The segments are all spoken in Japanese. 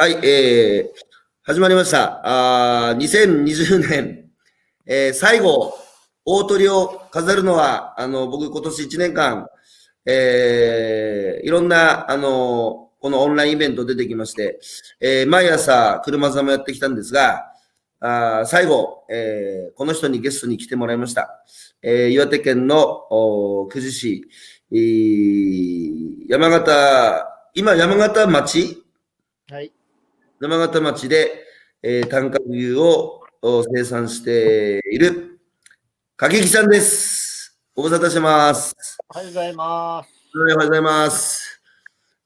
はい、えー、始まりました。あ2020年、えー、最後、大鳥を飾るのは、あの、僕今年1年間、えー、いろんな、あの、このオンラインイベント出てきまして、えー、毎朝車座もやってきたんですが、あ最後、えー、この人にゲストに来てもらいました。えー、岩手県の久慈市、えー、山形、今山形町？はい。山形町で、えー、短角牛を生産している、かけきさんです。ご無沙汰してます。おはようございます。おはようございます。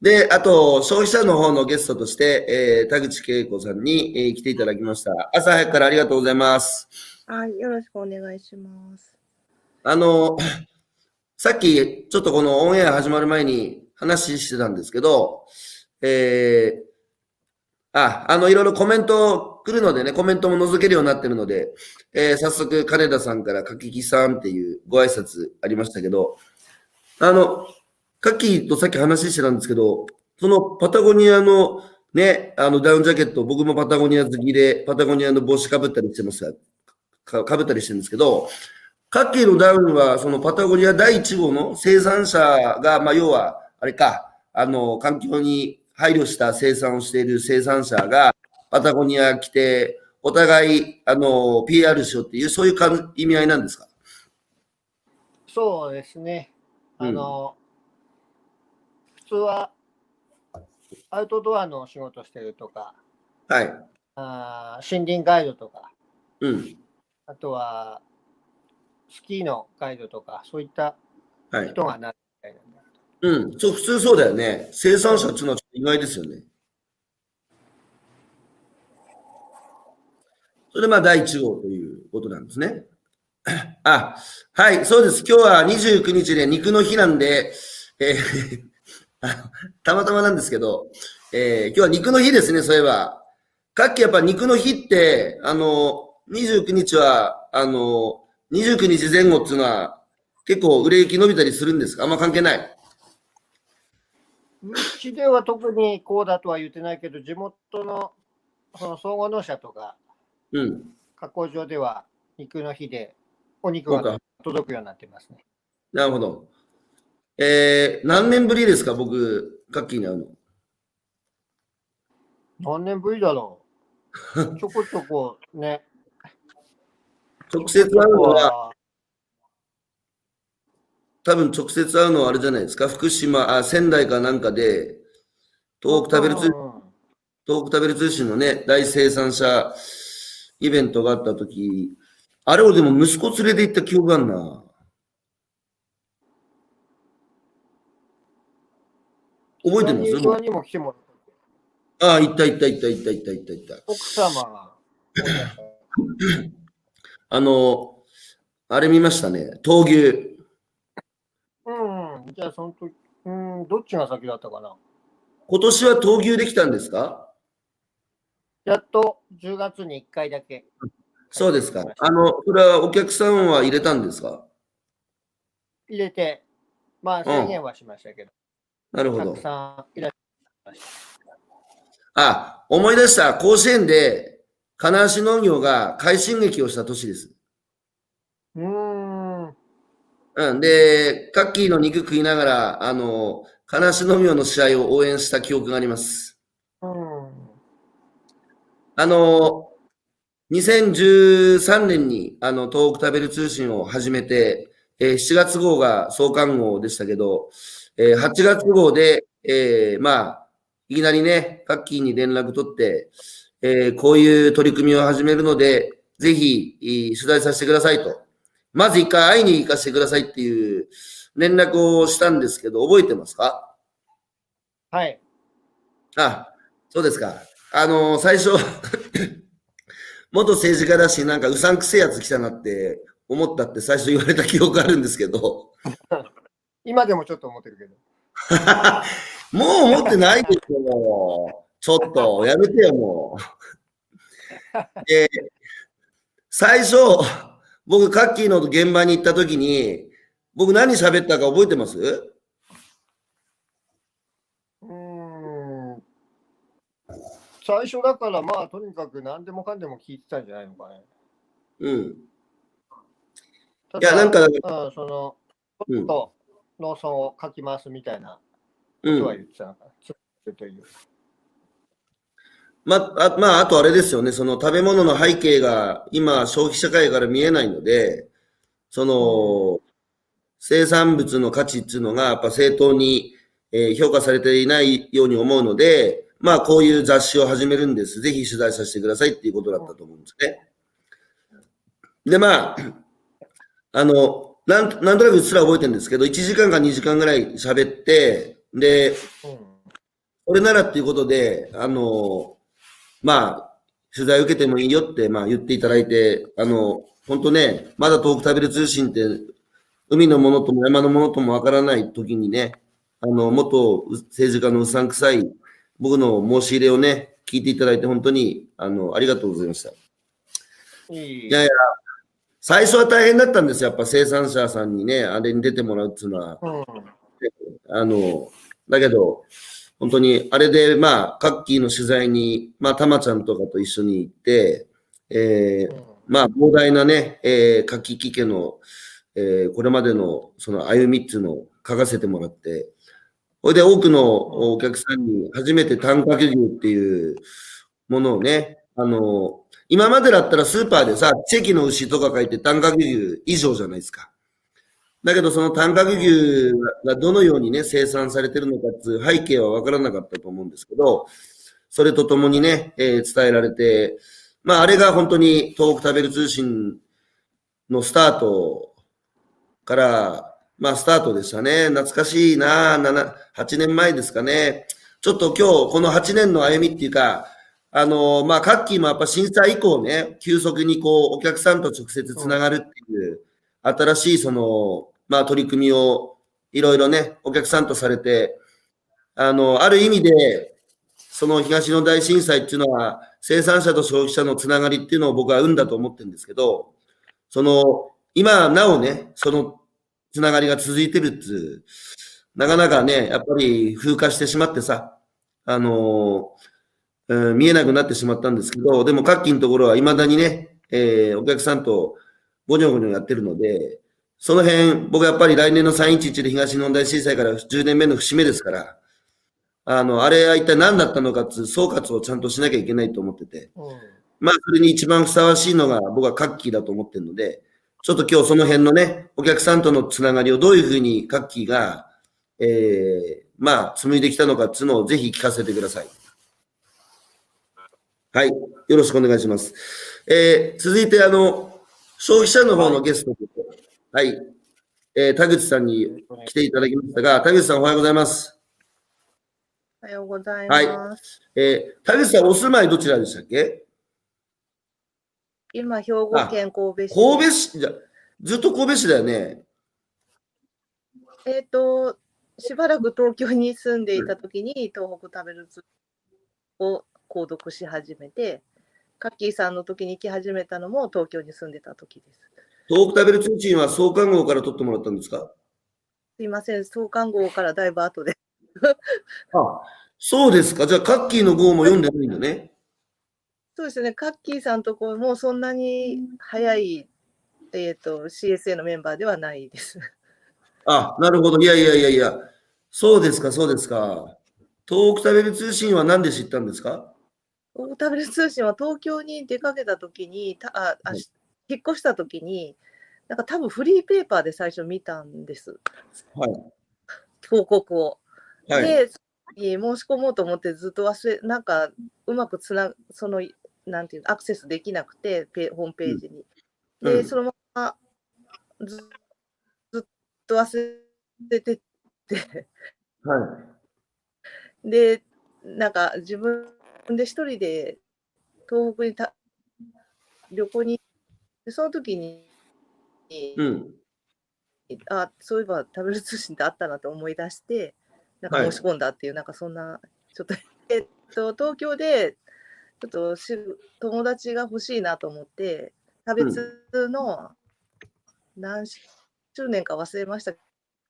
で、あと、消費者の方のゲストとして、えー、田口恵子さんに、えー、来ていただきました。朝早くからありがとうございます。はい、よろしくお願いします。あの、さっき、ちょっとこのオンエア始まる前に話してたんですけど、えー、あ、あの、いろいろコメント来るのでね、コメントも覗けるようになってるので、えー、早速、金田さんからかききさんっていうご挨拶ありましたけど、あの、かきとさっき話してたんですけど、そのパタゴニアのね、あのダウンジャケット、僕もパタゴニア好きで、パタゴニアの帽子かぶったりしてますか、かぶったりしてるんですけど、カッキーのダウンは、そのパタゴニア第1号の生産者が、まあ、要は、あれか、あの、環境に配慮した生産をしている生産者がパタゴニア来て、お互い、あの、PR しようっていう、そういうか意味合いなんですか？そうですね。あの、うん、普通は、アウトドアの仕事してるとか、はい。あ森林ガイドとか、うん。あとは、スキーのガイドとか、そういった人がなる。うん、そう、普通そうだよね。生産者っていうのはちょっと意外ですよね。それでまあ第1号ということなんですね。あ、はい、そうです。今日は29日で肉の日なんで、えー たまたまなんですけど、えー、今日は肉の日ですね、そういえば。かっきやっぱ肉の日って、あの、29日は、あの、29日前後っていうのは、結構売れ行き伸びたりするんですか？あんま関係ないうちでは特にこうだとは言ってないけど、地元のその総合農社とか、うん、加工場では肉の日でお肉が届くようになってますね。なるほど。えー、何年ぶりですか、僕、カッキーに会うの。何年ぶりだろう。ちょこちょこね。直接会うのは、多分直接会うのはあれじゃないですか、福島、あ仙台かなんかで、東北食べる通東北食べる通信のね、大生産者イベントがあったとき、あれをでも息子連れて行った記憶があるな。覚えてます？ああ、行った行った行った行った行った行った行った。奥様が。あの、あれ見ましたね、闘牛。じゃあその時、うん、どっちが先だったかな？今年は闘牛できたんですか？やっと10月に1回だけ。そうですか。あの、それはお客さんは入れたんですか？入れて、まあ制限はしましたけど。うん、なるほど。たくさんいらっしゃいました。あ、思い出した。甲子園で金足農業が快進撃をした年です。うん。うん。で、カッキーの肉食いながら、あの、金足のみの試合を応援した記憶があります。うん。あの、2013年に、あの、東北食べる通信を始めて、えー、7月号が創刊号でしたけど、えー、8月号で、えー、まあ、いきなりね、カッキーに連絡取って、えー、こういう取り組みを始めるので、ぜひ、取材させてくださいと。まず一回会いに行かせてくださいっていう連絡をしたんですけど、覚えてますか？はい。あ、そうですか。あの、最初 元政治家だし、なんかうさんくせえやつ来たなって思ったって最初言われた記憶あるんですけど。今でもちょっと思ってるけど。もう思ってないでしょ。ちょっと、やめてよ、もう。で、最初、僕、カッキーの現場に行った時に、僕何喋ったか覚えてます？うん。最初だからまあとにかく何でもかんでも聞いてたんじゃないのかね。うん。たいや、なんか、うん、その、うんちょっと農村を書きますみたいなうんことは。言ってたのかな。つという。まあ、まあ、あとあれですよね、その食べ物の背景が今、消費社会から見えないので、その、生産物の価値っていうのが、やっぱ正当に、えー評価されていないように思うので、まあ、こういう雑誌を始めるんです。ぜひ取材させてくださいっていうことだったと思うんですね。で、まあ、あの、なんなんとなくうっすら覚えてるんですけど、1時間か2時間ぐらい喋って、で、うん。これならっていうことで、あの、まあ、取材受けてもいいよって、まあ言っていただいて、あの、本当ね、まだ遠く食べる通信って、海のものとも山のものともわからない時にね、あの、元政治家のうさんくさい僕の申し入れをね、聞いていただいて本当に、あの、ありがとうございました。いやいや、最初は大変だったんですよ。やっぱ生産者さんにね、あれに出てもらうっていうのは。うん。あの、だけど、本当に、あれで、まあ、カッキーの取材に、まあ、たまちゃんとかと一緒に行って、えーまあ、膨大なね、えー、カッキキ家の、えーこれまでの、その歩みっていうのを書かせてもらって、それで多くのお客さんに初めて単価牛っていうものをね、あの、今までだったらスーパーでさ、チェキの牛とか書いて単価牛以上じゃないですか。だけど、その短角牛がどのようにね、生産されてるのかっていう背景は分からなかったと思うんですけど、それとともにね、えー伝えられて、まあ、あれが本当に東北食べる通信のスタートから、まあ、スタートでしたね。懐かしいな7、8年前ですかね。ちょっと今日、この8年の歩みっていうか、あのまあ、カッキーもやっぱ震災以降ね、急速にこう、お客さんと直接つながるっていう、新しいその、まあ、取り組みをいろいろね、お客さんとされて、あの、ある意味で、その東日本大震災っていうのは、生産者と消費者のつながりっていうのを僕は生んだと思ってるんですけど、その、今なおね、そのつながりが続いてるっつう、なかなかね、やっぱり風化してしまってさ、あのうん見えなくなってしまったんですけど、でも、カッキーのところは未だにね、えーお客さんとごにょごにょやってるので、その辺、僕はやっぱり来年の311で東日本大震災から10年目の節目ですから、あの、あれは一体何だったのかっていう総括をちゃんとしなきゃいけないと思ってて、うん。まあ、それに一番ふさわしいのが僕はカッキーだと思ってるので、ちょっと今日その辺のね、お客さんとのつながりをどういうふうにカッキーが、えー、まあ、紡いできたのかっていうのをぜひ聞かせてください。はい。よろしくお願いします。えー、続いて、あの、消費者の方のゲストで、はい。えー、田口さんに来ていただきましたが、田口さんおはようございます。おはようございはいます。えー、田口さんお住まいどちらでしたっけ？今、兵庫県神戸市。神戸市、じゃ、ずっと神戸市だよね。えっ、と、しばらく東京に住んでいたときに、東北食べる図を購読し始めて、カッキーさんの時に行き始めたのも東京に住んでた時です。東北食べる通信は創刊号から取ってもらったんですか？すいません、創刊号からだいぶ後で。あ、そうですか。じゃあ、カッキーの号も読んでないんだね。そうですね、カッキーさんとこもそんなに早い、えっ、と、CSA のメンバーではないです。あ、なるほど。いやいやいやいや。そうですか、そうですか。東北食べる通信は何で知ったんですか？東北食べる通信は東京に出かけた時に、たあ引っ越した時に、なんか多分フリーペーパーで最初見たんです、はい。広告を。はい。で、申し込もうと思ってずっと忘れ、なんかうまくつな、その、なんていうのアクセスできなくて、ペホームページに。で、うんそのままずずっと忘れてて、はい。で、なんか自分で一人で東北にた旅行に、でその時に、うん。あ、そういえば食べる通信ってあったなと思い出して、なんはいか申し込んだっていう、なんかそんな、ちょっと、えっと、東京で、ちょっとし友達が欲しいなと思って、食べつの何周年か忘れましたけ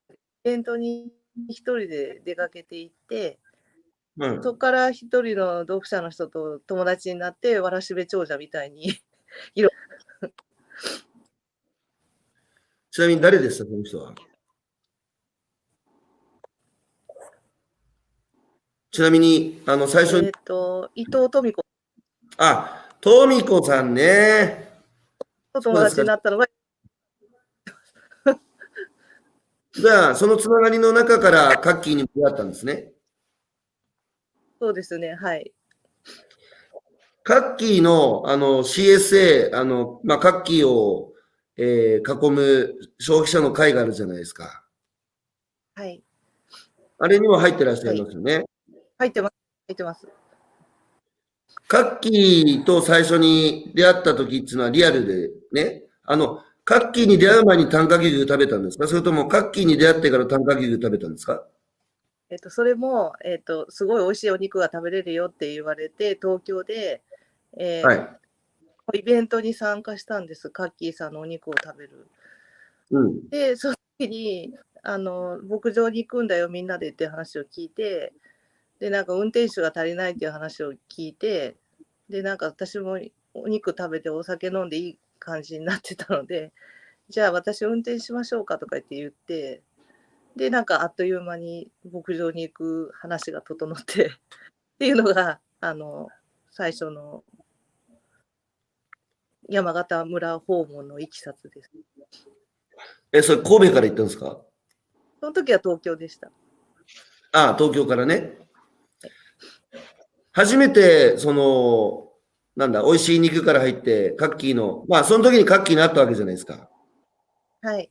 ど、イベントに一人で出かけていって、うん。そこから一人の読者の人と友達になって、わらしべ長者みたいに。ちなみに誰でした、その人は？ちなみに、あの、最初にえっ、と、伊藤富子あ、トミコさんね。と友達になったのが、じゃあ、そのつながりの中からカッキーに出会ったんですね。そうですね、はい。カッキーのあの CSA、あの、まあ、カッキーを、えー囲む消費者の会があるじゃないですか。はい。あれにも入ってらっしゃいますよね。入ってます。入ってます。カッキーと最初に出会った時っていうのはリアルでね、あの、カッキーに出会う前に短歌牛食べたんですか？それともカッキーに出会ってから短歌牛食べたんですか？えっ、と、それも、えっ、と、すごい美味しいお肉が食べれるよって言われて、東京で、えーはい。イベントに参加したんです。カッキーさんのお肉を食べる。うん。で、その時に、あの、牧場に行くんだよ、みんなでって話を聞いて、で、なんか運転手が足りないっていう話を聞いて、で、なんか私もお肉食べてお酒飲んでいい感じになってたので、じゃあ私運転しましょうかとか言って言って、で、なんかあっという間に牧場に行く話が整って、っていうのが、あの、最初の山形村訪問のいきさつです。え、それ神戸から行ったんですか？その時は東京でした。ああ、東京からね。初めて、その、なんだ、美味しい肉から入って、カッキーの、まあ、その時にカッキーに会ったわけじゃないですか。はい。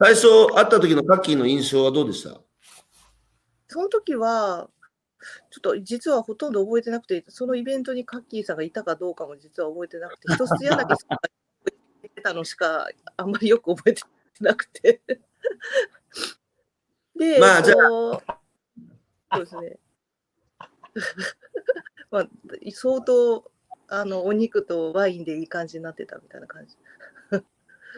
最初会った時のカッキーの印象はどうでした？その時は、ちょっと実はほとんど覚えてなくて、そのイベントにカッキーさんがいたかどうかも実は覚えてなくて、一つやだけてたのしかあんまりよく覚えてなくて。で、まあじゃあそうですね。まあ、相当あのお肉とワインでいい感じになってたみたいな感じ。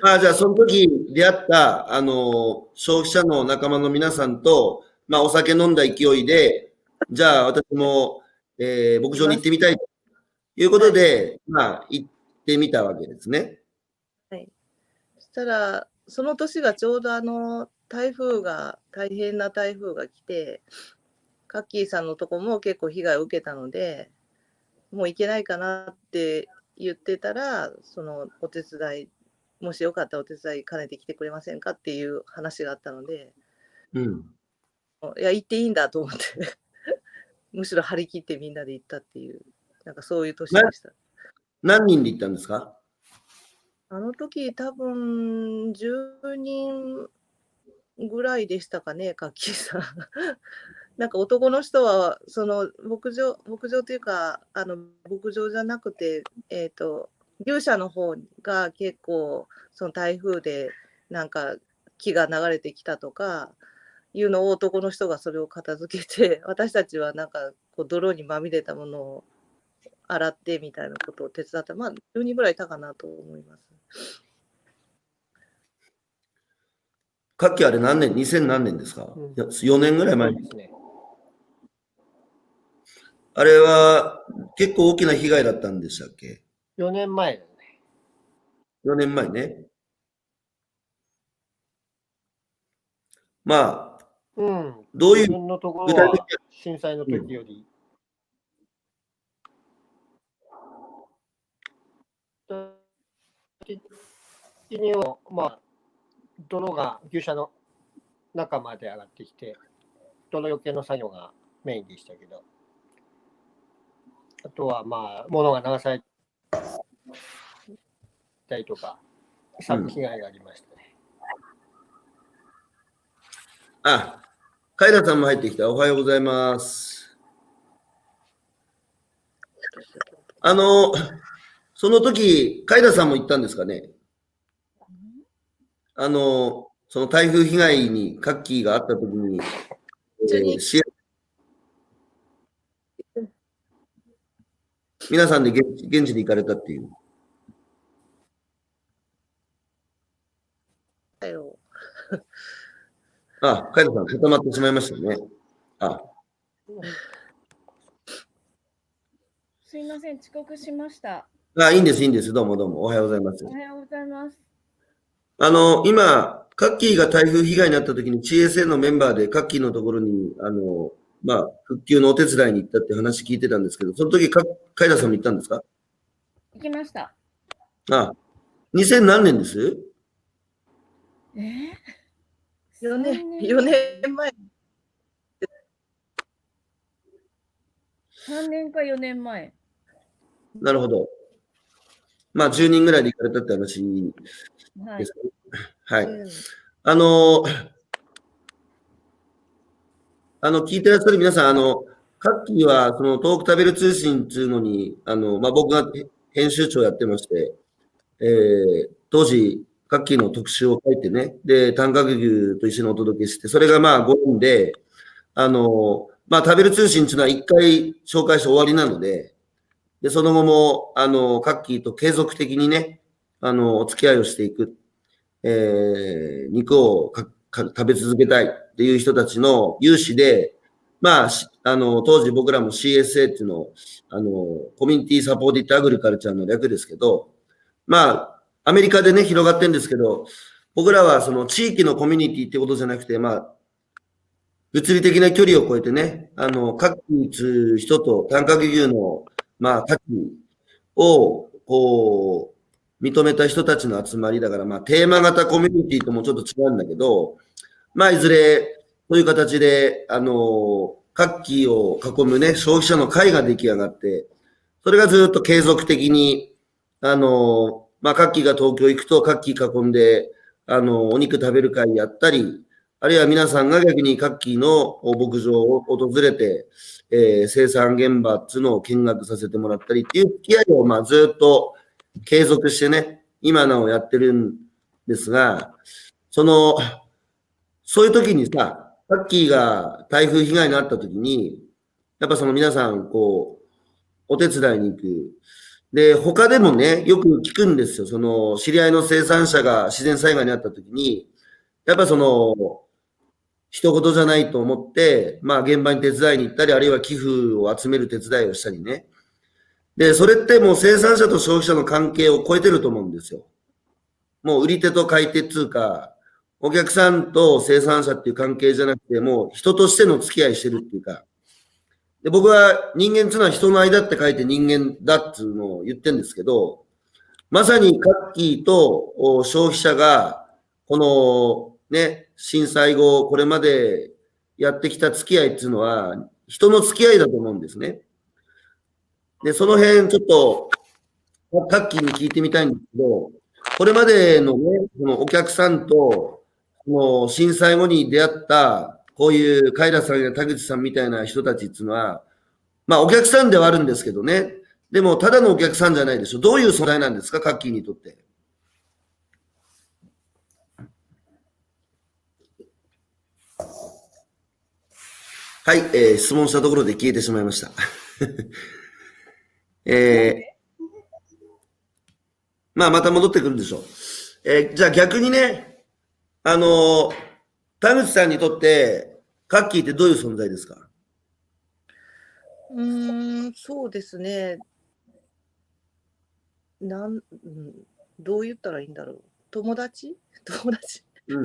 まあ、じゃあ、その時出会った、あの、消費者の仲間の皆さんと、まあ、お酒飲んだ勢いで、じゃあ、私も、えー牧場に行ってみたいということで、まあ、行ってみたわけですね。そしたら、その年がちょうどあの台風が、大変な台風が来て、カッキーさんのとこも結構被害を受けたので、もう行けないかなって言ってたら、そのお手伝い、もしよかったらお手伝い兼ねてきてくれませんかっていう話があったので、うん。いや、行っていいんだと思って、むしろ張り切ってみんなで行ったっていう、なんかそういう年でした。何人で行ったんですか？あの時多分10人ぐらいでしたかね、カッキーさん。なんか男の人は、その牧場、牧場というか、あの牧場じゃなくて、えっ、と、牛舎の方が結構、その台風でなんか木が流れてきたとか、いうのを男の人がそれを片付けて、私たちはなんかこう泥にまみれたものを洗ってみたいなことを手伝った。まあ、10人ぐらいいたかなと思います。カッキーあれ何年 ?2000 何年ですか、うんいや ?4 年ぐらい前ですね。あれは結構大きな被害だったんでしたっけ？4年前だね。?4 年前ね。まあ、うん。どういう自分のところは震災の時より。的には、まあ、泥が牛舎の中まで上がってきて、泥よけの作業がメインでしたけど、あとはまあ、物が流されたりとか、作被害がありましたね。あ、カイラさんも入ってきた。おはようございます。あの、その時、カイラさんも行ったんですかね？あの、その台風被害にカッキーがあった時に、えー皆さんで現地に行かれたっていう。だよあ、カイラさん固まってしまいましたね。あ、すいません、遅刻しました。あ、いいんです、いいんです。どうもどうも。おはようございますお。はようございます。あの、今、カッキーが台風被害になった時に CSA のメンバーでカッキーのところに、あの、まあ、復旧のお手伝いに行ったって話聞いてたんですけど、その時か、カイラさんも行ったんですか？行きました。あ、2000何年です？えー、4年三4年前3年か4年前。なるほど。まあ、10人ぐらいで行かれたって話はいです。かね。はい。うんあの、あの、聞いてらっしゃる皆さん、あの、カッキーは、その、トーク食べる通信っていうのに、あの、まあ、僕が編集長やってまして、えー、当時、カッキーの特集を書いてね、で、短角牛と一緒にお届けして、それがまあ5人で、あの、まあ、食べる通信っていうのは一回紹介して終わりなので、で、その後も、あの、カッキーと継続的にね、あの、お付き合いをしていく。えー肉をかか食べ続けたいっていう人たちの有志で、まあ、あの、当時僕らも CSA っていうのを、あの、コミュニティサポーティッドアグリカルチャーの略ですけど、まあ、アメリカでね、広がってるんですけど、僕らはその地域のコミュニティってことじゃなくて、まあ、物理的な距離を超えてね、あの、各地人と短角牛の、まあ、価値を、こう、認めた人たちの集まりだから、まあ、テーマ型コミュニティともちょっと違うんだけど、まあ、いずれ、そういう形で、あの、各期を囲むね、消費者の会が出来上がって、それがずっと継続的に、あの、まあ、各期が東京行くと、各期囲んで、あの、お肉食べる会やったり、あるいは皆さんが逆に各期の牧場を訪れて、えー生産現場っていうのを見学させてもらったりっていう付き合いを、まあ、ずっと継続してね、今なおやってるんですが、その、そういう時にさ、タッキーが台風被害に遭った時に、やっぱその皆さん、こう、お手伝いに行く。で、他でもね、よく聞くんですよ。その、知り合いの生産者が自然災害に遭った時に、やっぱその、一言じゃないと思って、まあ現場に手伝いに行ったり、あるいは寄付を集める手伝いをしたりね。で、それってもう生産者と消費者の関係を超えてると思うんですよ。もう売り手と買い手っていうか、お客さんと生産者っていう関係じゃなくて、もう人としての付き合いしてるっていうか。で、僕は人間っていうのは人の間って書いて人間だっていうのを言ってるんですけど、まさにカッキーと消費者が、このね、震災後、これまでやってきた付き合いっていうのは、人の付き合いだと思うんですね。で、その辺ちょっと、カッキーに聞いてみたいんですけど、これまでのね、そのお客さんと、その震災後に出会った、こういうカイラさんや田口さんみたいな人たちっていうのは、まあお客さんではあるんですけどね。でも、ただのお客さんじゃないでしょ。どういう存在なんですか、カッキーにとって。はい、えー質問したところで消えてしまいました。えーまあ、また戻ってくるんでしょう。えーじゃあ逆にね、あのー田口さんにとって、カッキーってどういう存在ですか？うーん、そうですね。なん、うん、どう言ったらいいんだろう。友達？友達？うん。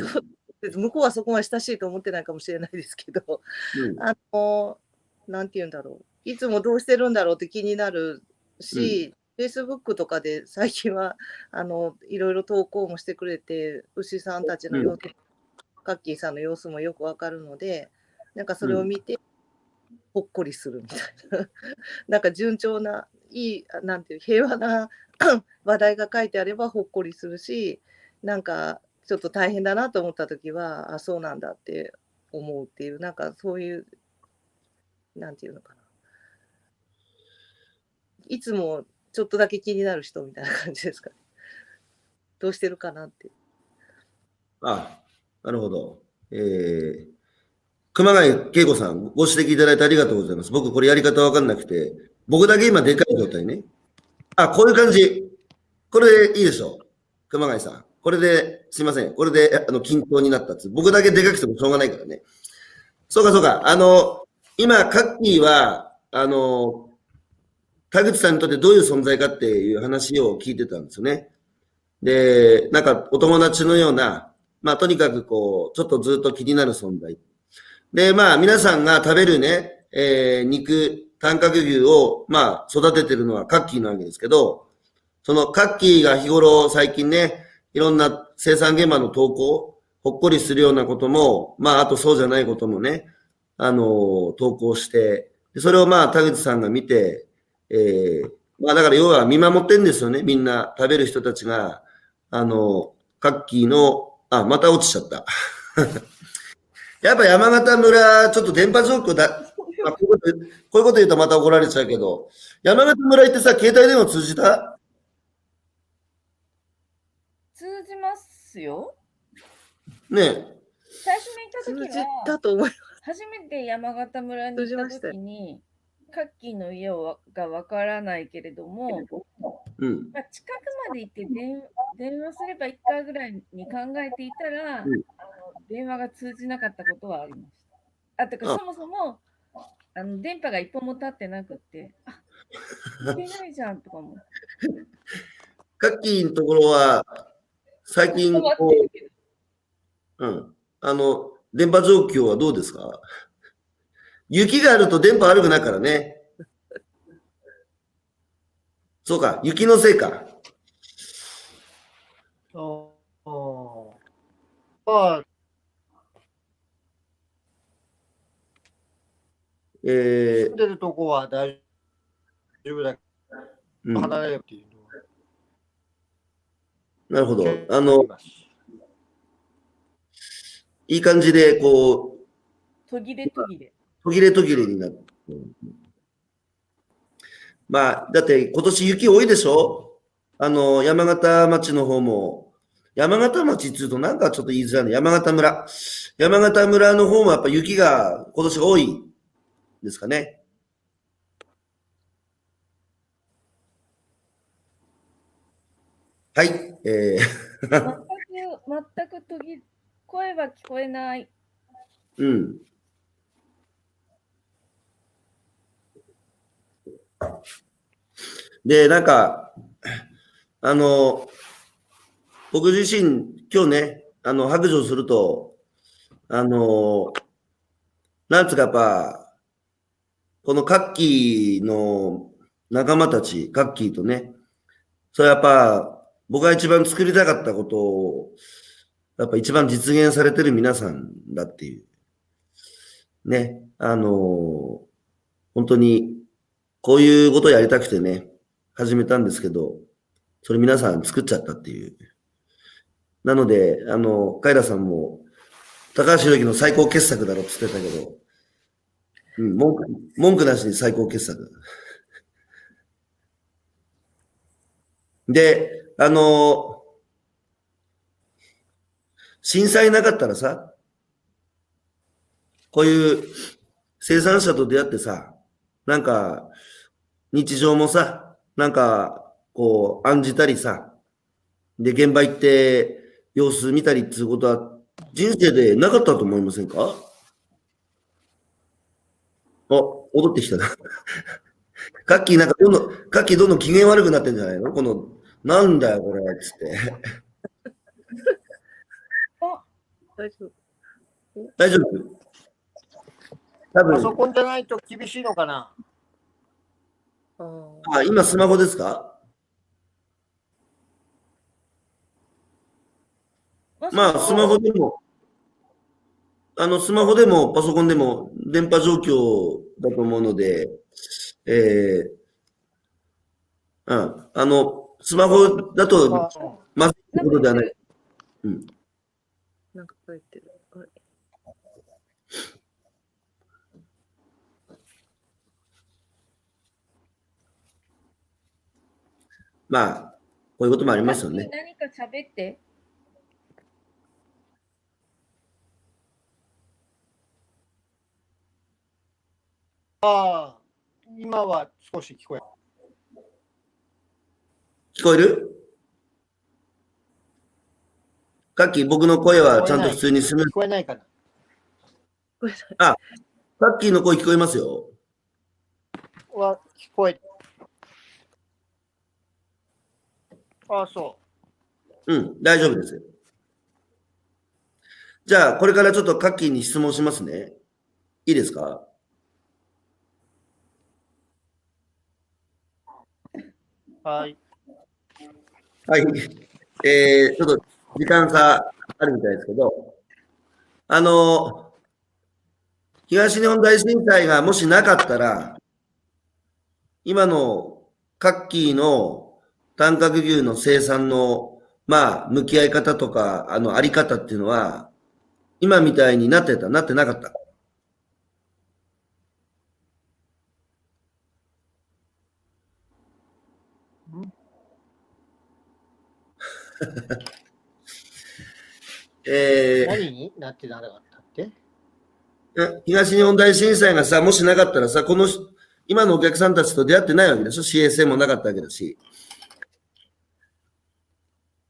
向こうはそこまで親しいと思ってないかもしれないですけど、うんあの、なんて言うんだろう。いつもどうしてるんだろうって気になるし、Facebook とかで最近はあのいろいろ投稿もしてくれて、牛さんたちの様子、カッキーさんの様子もよくわかるので、なんかそれを見て、ほっこりするみたいな。なんか順調な、いい、あなんていう、平和な 話題が書いてあればほっこりするし、なんかちょっと大変だなと思った時は、あ、そうなんだって思うっていう、なんかそういう、なんていうのかな。いつもちょっとだけ気になる人みたいな感じですかね。どうしてるかなって。あ、なるほど。えー、熊谷恵子さん、ご指摘いただいてありがとうございます。僕、これやり方わかんなくて、僕だけ今でかい状態ね。あ、こういう感じ。これでいいでしょう。熊谷さん。これで、すいません。これで、あの、均等になったっつ。僕だけでかくてもしょうがないからね。そうか、そうか。あの、今、カッキーは、あの、田口さんにとってどういう存在かっていう話を聞いてたんですよね。で、なんかお友達のような、まあとにかくこう、ちょっとずっと気になる存在。で、まあ皆さんが食べるね、えー、肉、短角牛を、まあ育ててるのはカッキーなわけですけど、そのカッキーが日頃最近ね、いろんな生産現場の投稿、ほっこりするようなことも、まああとそうじゃないこともね、あの、投稿して、それをまあ田口さんが見て、えー、まあだから要は見守ってんですよね、みんな食べる人たちが、あの、カッキーの、あ、また落ちちゃった。やっぱ山形村、ちょっと電波状況だ、ま あ、こういうこと、こういうこと言うとまた怒られちゃうけど、山形村行ってさ、携帯電話通じた？通じますよ。ねえ。最初に行った時通じは、たと思い初めて山形村に行った時に、カッキーの家をわがわからないけれども、うん。まあ、近くまで行って電電話すればいいかぐらいに考えていたら、うんあの電話が通じなかったことはありました。あ、てかあそもそもあの電波が一本も立ってなくって、あ、いけないじゃんとかも。カッキーのところは、最近、こ。う、うん。あの、電波状況はどうですか？雪があると電波悪くないからね。そうか、雪のせいか。おおまあ、え住んでるとこは大丈夫だ離れるっていうのはなるほど。ああのいい感じで、こう、途切れ途切れ。途切れ途切れになって。まあ、だって今年雪多いでしょ？あの、山形町の方も、山形町っていうとなんかちょっと言いづらいね。山形村。山形村の方もやっぱ雪が今年多いですかね。はい。えー、全く、全く途切れ、声は聞こえない。うん。で、なんか、あの、僕自身、今日ね、あの、白状すると、あの、なんつうかやっぱ、このカッキーの仲間たち、カッキーとね、それやっぱ、僕が一番作りたかったことを、やっぱ一番実現されてる皆さんだっていう。ね、あの本当に、こういうことをやりたくてね、始めたんですけど、それ皆さん作っちゃったっていう。なので、あの、カイラさんも、高橋宏樹の最高傑作だろって言ってたけど、うん、文句、文句なしに最高傑作。で、あの震災なかったらさ、こういう生産者と出会ってさ、なんか、日常もさ、なんか、こう、案じたりさ、で、現場行って様子見たりっていうことは、人生でなかったと思いませんか？あ、踊ってきたな。カッキーなんかどんどん、カッキーどんどん機嫌悪くなってんじゃないの？この、なんだよこれ、つって。大丈夫。大丈夫？多分、パソコンじゃないと厳しいのかな？あ今スマホですか？まあ、スマホでも、あの、スマホでもパソコンでも電波状況だと思うので、ええうん、あの、スマホだと、あまずいことではない。うん。なんか書いてる。あれまあ、こういうこともありますよね。何か喋って？ああ、今は少し聞こえ聞こえる？カッキー、僕の声はちゃんと普通にスムー聞こえないかなごめんなさいカッキーの声聞こえますよ。は聞こえあ、そうん、大丈夫ですよ。じゃあ、これからちょっとカッキーに質問しますね。いいですか？う。はい。はい。えー、ちょっと時間差あるみたいですけど、あの、東日本大震災がもしなかったら、今のカッキーの短角牛の生産の、まあ、向き合い方とか、あの、あり方っていうのは、今みたいになってた、なってなかった？えー、何になってなかったって？え東日本大震災がさ、もしなかったらさ、この、今のお客さんたちと出会ってないわけでしょ ?CSA もなかったわけだし。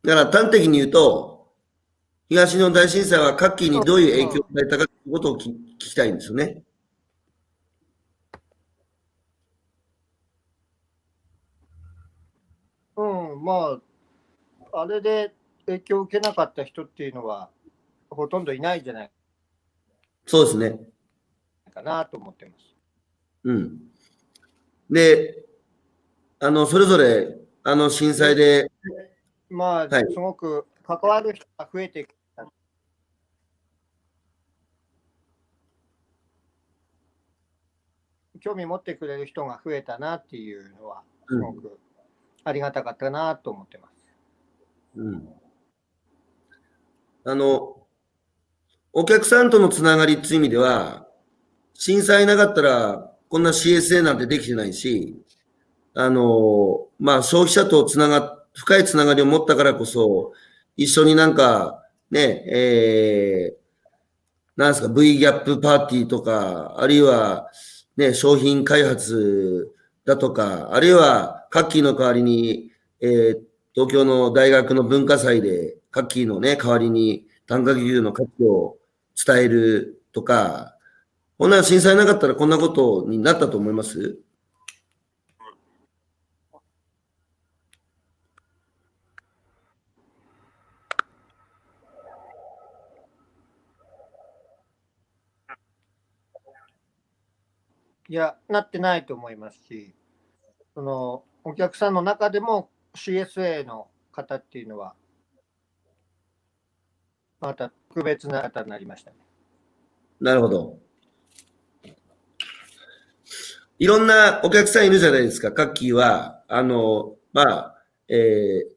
だから端的に言うと、東日本大震災は各期にどういう影響を与えたかということをき聞きたいんですよね。うん、まあ、あれで影響を受けなかった人っていうのは、ほとんどいないんじゃないそうですね。かなと思ってます。うん。で、あの、それぞれ、あの震災で、まあ、はいすごく関わる人が増えてきた。興味持ってくれる人が増えたなっていうのは、すごくありがたかったなと思ってます。うん。あの、お客さんとのつながりっていう意味では、震災なかったら、こんな CSA なんてできてないし、あの、まあ、消費者とつなが、深いつながりを持ったからこそ、一緒になんか、ね、えー、なんですか、V ギャップパーティーとか、あるいは、ね、商品開発だとか、あるいは、カッキーの代わりに、えー東京の大学の文化祭で、カッキーのね、代わりに短角牛の価値を伝えるとか、こんな震災なかったらこんなことになったと思います？いや、なってないと思いますし、そのお客さんの中でも CSA の方っていうのは、また特別な方になりましたね。なるほど。いろんなお客さんいるじゃないですか、カッキーは。あの、まあ、えー、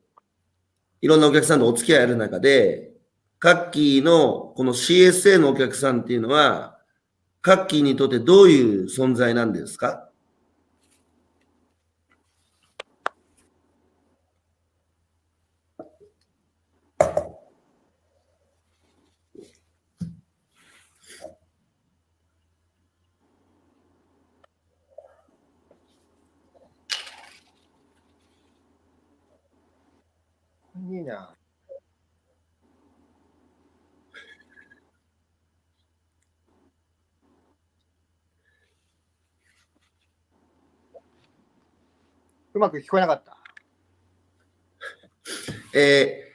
いろんなお客さんとお付き合いある中で、カッキーのこの CSA のお客さんっていうのは、カッキーにとってどういう存在なんですか？いいな。うまく聞こえなかった。えー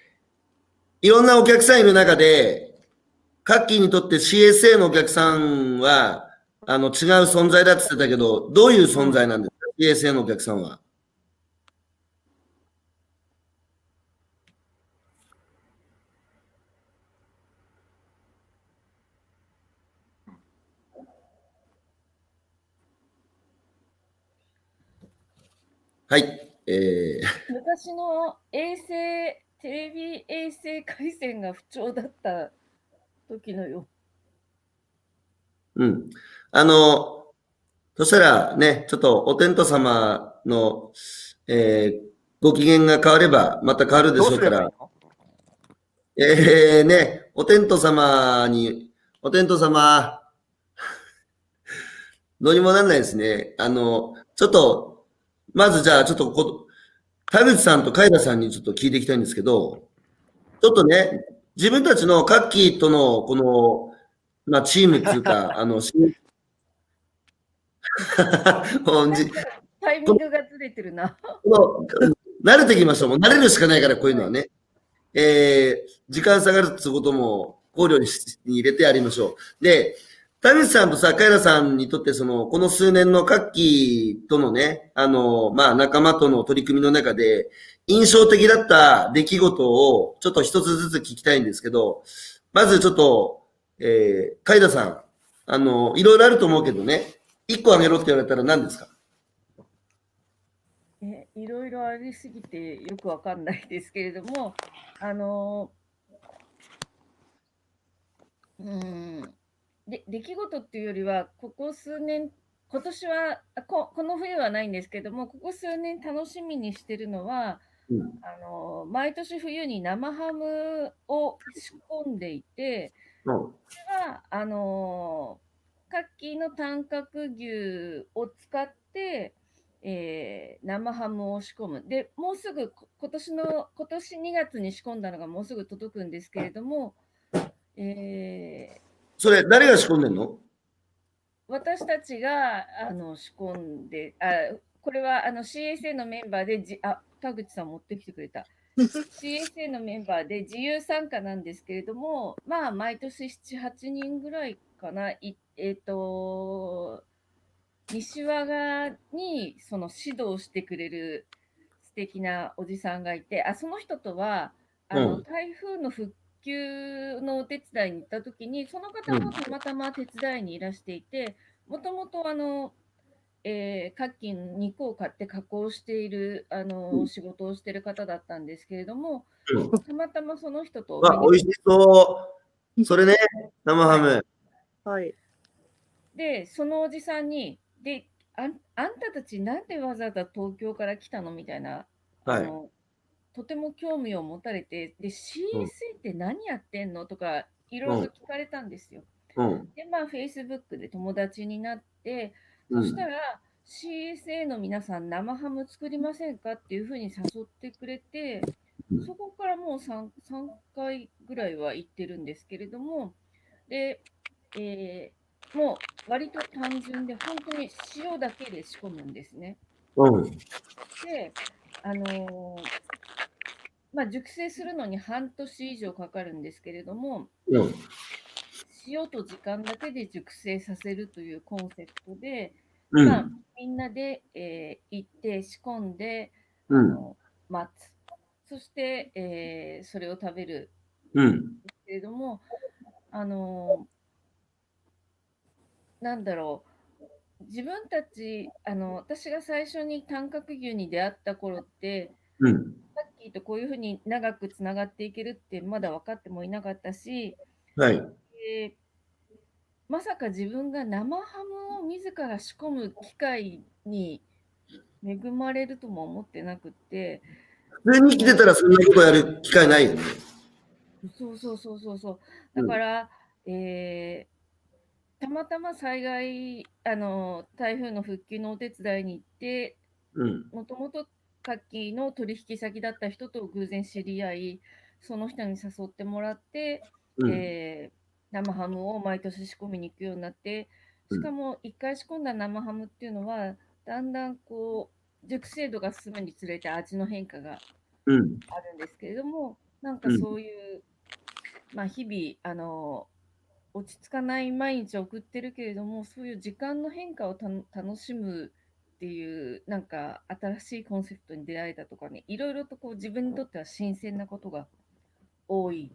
いろんなお客さんいる中で、カッキーにとって CSA のお客さんは、あの、違う存在だって言ってたけど、どういう存在なんですか ?CSA のお客さんは。はい。えー、昔の衛星、テレビ衛星回線が不調だった時のよ。うん。あの、そしたらね、ちょっとお天道様の、えーご機嫌が変われば、また変わるでしょうからえー、ね、お天道様に、お天道様、どうにもなんないですね。あの、ちょっと、まずじゃあ、ちょっとこ、田口さんと海田さんにちょっと聞いていきたいんですけど、ちょっとね、自分たちのカッキーとの、この、まあ、チームっていうか、あの、しほんじタイミングがずれてるな。慣れてきましたもん。慣れるしかないから、こういうのはね。えー、時間下がるってことも考慮に入れてやりましょう。で、田口さんとさ、カイラさんにとって、その、この数年のカッキーとのね、あの、まあ、仲間との取り組みの中で、印象的だった出来事を、ちょっと一つずつ聞きたいんですけど、まずちょっと、えー、カイラさん、あの、いろいろあると思うけどね、一個あげろって言われたら何ですか？えいろいろありすぎてよくわかんないですけれども、あのうん。で出来事っていうよりは、ここ数年、今年はあこ、この冬はないんですけども、ここ数年楽しみにしてるのは、うん。あの毎年冬に生ハムを仕込んでいて、うん。これはあのカッキーの短角牛を使って、えー生ハムを仕込む。で、もうすぐこ今年の今年2月に仕込んだのがもうすぐ届くんですけれども、えーそれ、誰が仕込んでんの？私たちがあの仕込んで、あこれはあの CSA のメンバーでじ、あ田口さん持ってきてくれた。CSA のメンバーで自由参加なんですけれども、まあ、毎年7、8人ぐらいかな、いえっ、と、西和賀にその指導してくれる素敵なおじさんがいて、あその人とはあの、うん。台風の復旧のお手伝いに行った時に、その方もたまたま手伝いにいらしていて、もともとあの、えー、カッキーの肉を買って加工しているあの、うん仕事をしている方だったんですけれども、うん。たまたまその人とあ、美味しそう。それね、生ハム。はい。で、そのおじさんに、で、あんあんたたちなんでわざわざ東京から来たのみたいな、はいあのとても興味を持たれて、で、CSA って何やってんのとか、いろいろ聞かれたんですよ。うん。で、まあ、Facebook で友達になって、うんそしたら、CSA の皆さん、生ハム作りませんかっていうふうに誘ってくれてうん、そこからもう 3, 3回ぐらいは行ってるんですけれども、で、えーもう割と単純で、本当に塩だけで仕込むんですね。うん。で、あのーまあ、熟成するのに半年以上かかるんですけれども、うん。塩と時間だけで熟成させるというコンセプトで、うん。まあ、みんなで、えー行って仕込んで、あうん。の待つ。そして、えーそれを食べるうん。んですけれども、あのーなんだろう、自分たち、あの私が最初に短角牛に出会った頃って、うん。さっきとこういうふうに長くつながっていけるってまだ分かってもいなかったし、はい。でまさか自分が生ハムを自ら仕込む機会に恵まれるとも思ってなくって、普通に来てたらそんなことやる機会ないよね。そうそうそうそうそう。だから、えーたまたま災害、あの、台風の復旧のお手伝いに行って、うん。もともとカッキーの取引先だった人と偶然知り合い、その人に誘ってもらって、うん。えー生ハムを毎年仕込みに行くようになって、しかも1回仕込んだ生ハムっていうのは、だんだんこう、熟成度が進むにつれて味の変化がうん。あるんですけれども、なんかうんそういう、まあ日々、あの、落ち着かない毎日を送ってるけれども、そういう時間の変化を楽しむっていう、なんか新しいコンセプトに出会えたとかね、いろいろとこう自分にとっては新鮮なことが多い。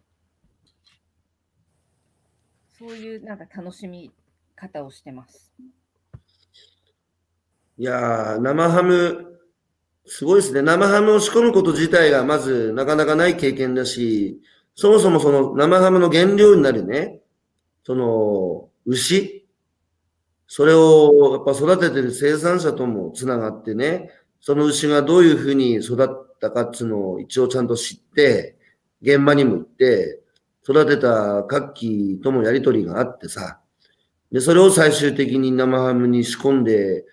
そういうなんか楽しみ方をしてます。いや、生ハム、すごいですね。生ハムを仕込むこと自体がまずなかなかない経験だし、そもそもその生ハムの原料になるね、その牛、それをやっぱ育ててる生産者ともつながってね、その牛がどういうふうに育ったかっていうのを一応ちゃんと知って、現場にも行って、育てたカッキーともやりとりがあってさ、で、それを最終的に生ハムに仕込んで、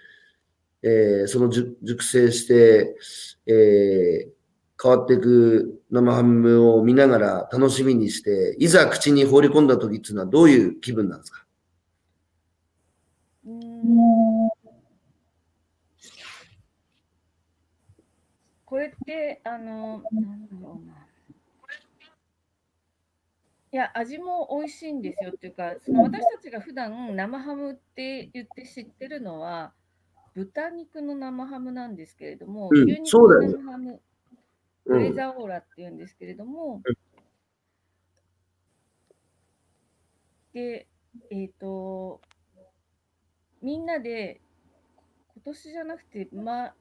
えーその熟熟成して、えー変わっていく生ハムを見ながら楽しみにして、いざ口に放り込んだ時っていうのはどういう気分なんですか？これってあのなんだろうな。いや味も美味しいんですよっていうかその私たちが普段生ハムって言って知ってるのは豚肉の生ハムなんですけれども、うん、牛肉の生ハムブレザオーラっていうんですけれども、うん、でえっ、ー、とみんなで、今年じゃなくて、ま、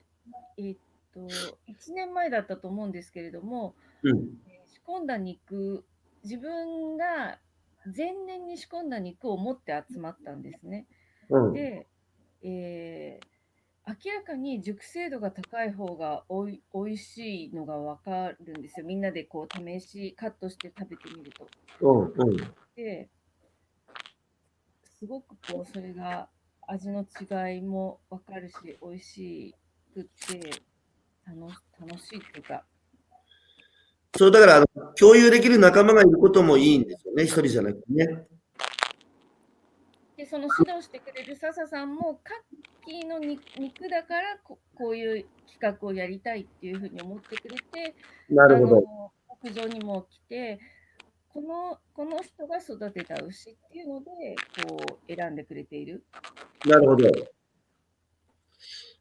えっ、と、1年前だったと思うんですけれども、うん。仕込んだ肉、自分が前年に仕込んだ肉を持って集まったんですね。うん。で、えー明らかに熟成度が高い方がおいおいしいのが分かるんですよ。みんなでこう試しカットして食べてみると。うん。うん。で、すごくこうそれが味の違いも分かるし、美味しくって楽楽しいっていうか、そう、だから、共有できる仲間がいることもいいんですよね。一人じゃなくてね。でその指導してくれる笹さんも、カッキーの肉肉だからここういう企画をやりたいっていうふうに思ってくれて、なるほど。あの牧場にも来て、このこの人が育てた牛っていうので、こう選んでくれている。なるほど。い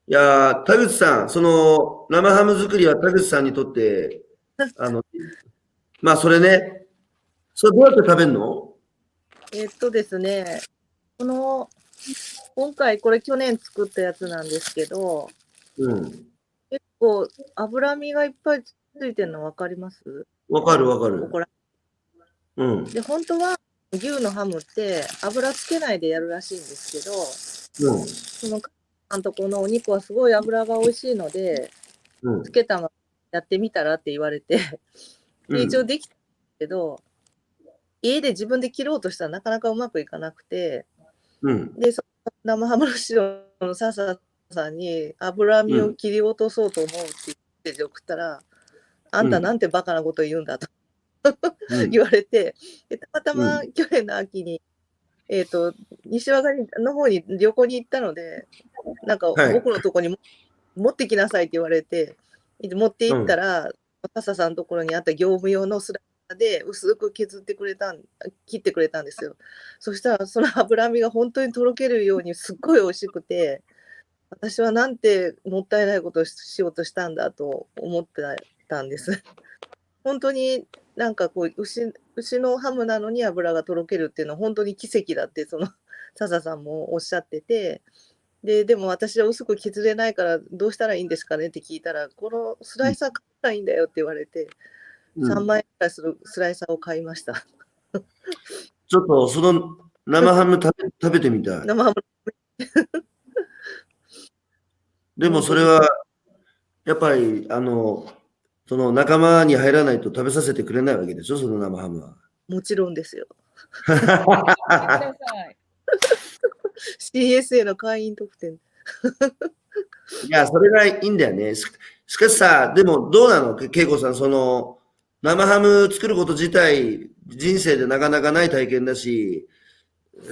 やー、田口さん、その生ハム作りは田口さんにとって、あの、まあそれね、それどうやって食べるの？えっとですね、この、今回これ去年作ったやつなんですけど、うん。結構脂身がいっぱいついてるの分かります？わかるわかる。これうん。で、本当は牛のハムって油つけないでやるらしいんですけど、うん。そのあんとこのお肉はすごい油が美味しいので、うん。つけたままやってみたらって言われて、うん。で一応できたけど、家で自分で切ろうとしたらなかなかうまくいかなくて、うん。で、その生ハムの白の笹さんに脂身を切り落とそうと思うってメッセージを送ったら、あんたなんてバカなこと言うんだとうん。言われて、でたまたま去年の秋に、えっ、と、西和賀の方に旅行に行ったので、なんかはい僕のとこにも、持ってきなさいって言われて、持って行ったら、笹さんのところにあった業務用のスライサーで薄く削ってくれたん、切ってくれたんですよ。そしたら、その脂身が本当にとろけるようにすっごい美味しくて、私はなんてもったいないことをしようとしたんだと思ってたんです。本当になんかこう牛牛のハムなのに脂がとろけるっていうのは本当に奇跡だってその 笹さんもおっしゃっててででも私は薄く削れないからどうしたらいいんですかねって聞いたらこのスライサー買ったらいいんだよって言われて、うん3万円くらいするスライサーを買いました。ちょっとその生ハム食べ食べてみたい。生ハムでもそれは、やっぱり、あの、その仲間に入らないと食べさせてくれないわけでしょ、その生ハムは。もちろんですよ。CSA の会員特典。いや、それがいいんだよね。ししかしさ、でもどうなの？け恵子さん、その、生ハム作ること自体、人生でなかなかない体験だし、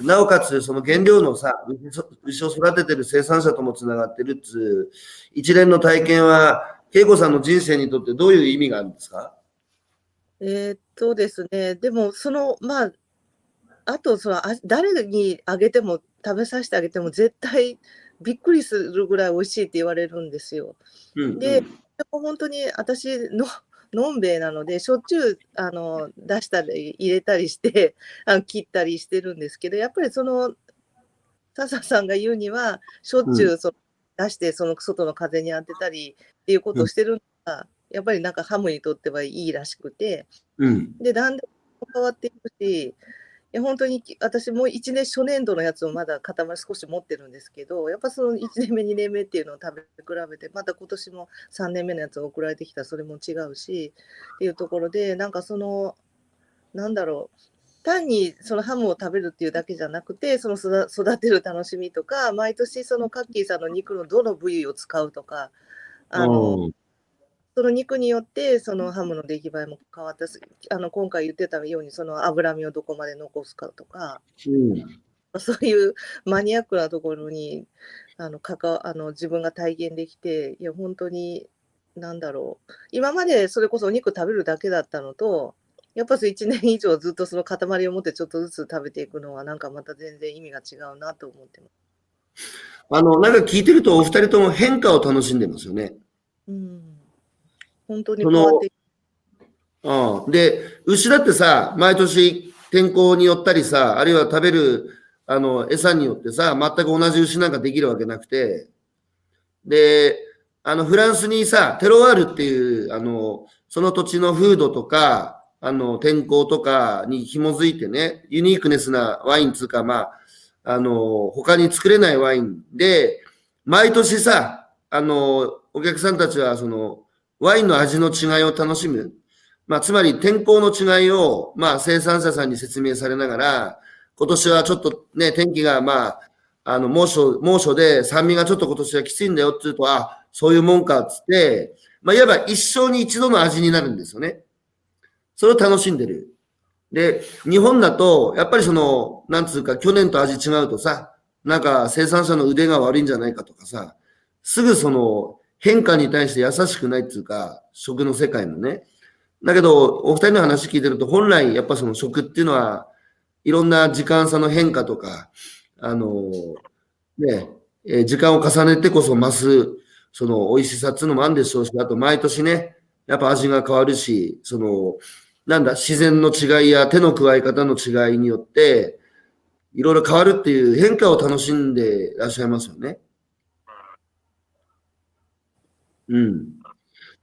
なおかつ、その原料のさ、牛を育ててる生産者ともつながってるっつう、一連の体験は、恵子さんの人生にとってどういう意味があるんですか？えーっとですね、でもそのまああとそのあ誰にあげても食べさせてあげても絶対びっくりするぐらい美味しいって言われるんですよ。うん。ででも本当に私ののんべえなのでしょっちゅうあの出したり入れたりしてあの切ったりしてるんですけどやっぱりその笹さんが言うにはしょっちゅうその、出してその外の風に当てたりっていうことをしてるのが、やっぱりなんかハムにとってはいいらしくて。うん。で、だんだん変わっていくし、いや本当にき私も1年初年度のやつをまだ塊少し持ってるんですけど、やっぱその1年目、2年目っていうのを食べ比べて、また今年も3年目のやつが送られてきたらそれも違うしっていうところで、なんかその、なんだろう、単にそのハムを食べるっていうだけじゃなくて、その育育てる楽しみとか、毎年そのカッキーさんの肉のどの部位を使うとか、あの、うんその肉によってそのハムの出来栄えも変わったしあの今回言ってたようにその脂身をどこまで残すかとかうん。そういうマニアックなところにあの関わあの自分が体験できていや本当になんだろう。今までそれこそお肉食べるだけだったのと、やっぱり1年以上ずっとその塊を持ってちょっとずつ食べていくのはなんかまた全然意味が違うなと思ってます。あの、なんか聞いてるとお二人とも変化を楽しんでますよね。うん。本当に変わっていうん。で、牛だってさ、毎年天候によったりさ、あるいは食べる、あの、餌によってさ、全く同じ牛なんかできるわけなくて、で、あの、フランスにさ、テロワールっていう、あの、その土地の風土とか、あの、天候とかに紐づいてね、ユニークネスなワインつうか、まあ、あの、他に作れないワインで、毎年さ、あの、お客さんたちは、その、ワインの味の違いを楽しむ。まあ、つまり天候の違いを、まあ、生産者さんに説明されながら、今年はちょっとね、天気が、まあ、あの、猛暑、猛暑で酸味がちょっと今年はきついんだよって言うと、あ、そういうもんかっつって、まあ、いわば一生に一度の味になるんですよね。それを楽しんでる。で、日本だと、やっぱりその、なんつうか、去年と味違うとさ、なんか生産者の腕が悪いんじゃないかとかさ、すぐその、変化に対して優しくないっていうか、食の世界もね。だけど、お二人の話聞いてると、本来やっぱその食っていうのは、いろんな時間差の変化とか、あの、ね、え時間を重ねてこそ増す、その美味しさっていうのもあるんでしょうし、あと毎年ね、やっぱ味が変わるし、その、なんだ、自然の違いや手の加え方の違いによって、いろいろ変わるっていう変化を楽しんでいらっしゃいますよね。うん。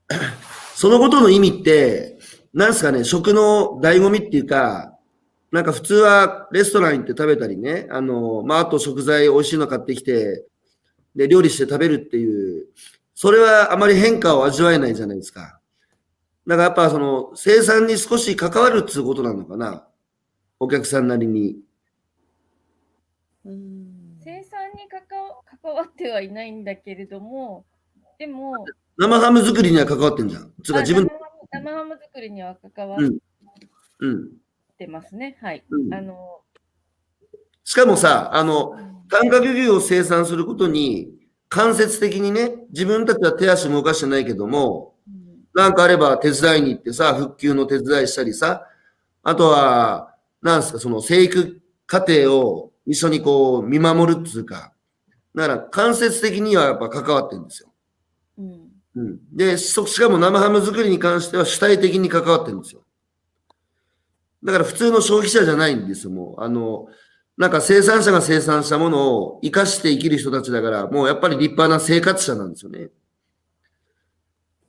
そのことの意味って、なんすかね、食の醍醐味っていうか、なんか普通はレストラン行って食べたりね、あの、まあ、あと食材美味しいの買ってきて、で、料理して食べるっていう、それはあまり変化を味わえないじゃないですか。だからやっぱその生産に少し関わるっていうことなのかな？お客さんなりに。うん生産に関わ関わってはいないんだけれども、でも、生ハム作りには関わってんじゃん。つうかあ自分生、ハム生ハム作りには関わっうんうん。てますね。はい。うんあの、しかもさ、あの、短角牛を生産することに、間接的にね、自分たちは手足動かしてないけども、うんなんかあれば手伝いに行ってさ、復旧の手伝いしたりさ、あとは、なんすか、その生育過程を一緒にこう見守るっていうか、だから間接的にはやっぱ関わってるんですよ。うんうん。で、そしかも生ハム作りに関しては主体的に関わってるんですよ。だから普通の消費者じゃないんですよ、もう。あの、なんか生産者が生産したものを生かして生きる人たちだから、もうやっぱり立派な生活者なんですよね。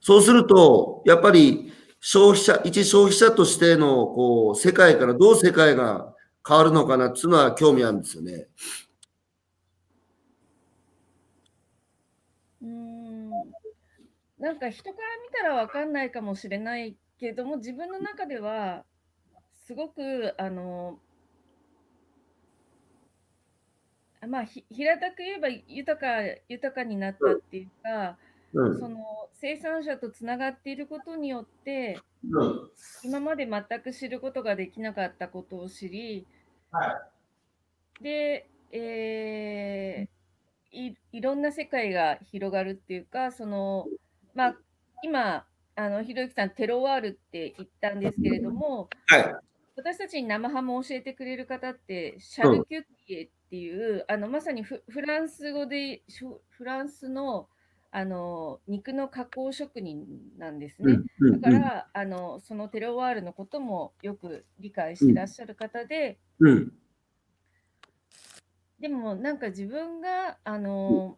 そうすると、やっぱり消費者、一消費者としての、こう、世界からどう世界が変わるのかなっていうのは興味あるんですよね。なんか人から見たらわかんないかもしれないけれども、自分の中では、すごく、あの、まあ、平たく言えば豊か、豊かになったっていうか、うん。その生産者とつながっていることによって、うん。今まで全く知ることができなかったことを知り、で、えーい、いろんな世界が広がるっていうか、その、まあ、今、あの、ひろゆきさん、テロワールって言ったんですけれども、はい。私たちに生ハムを教えてくれる方って、シャルキュティエっていう、あの、まさにフフランス語で、フランスの、あの、肉の加工職人なんですね。うん。だから、あの、そのテロワールのこともよく理解していらっしゃる方で、うん。でもなんか自分が、あの、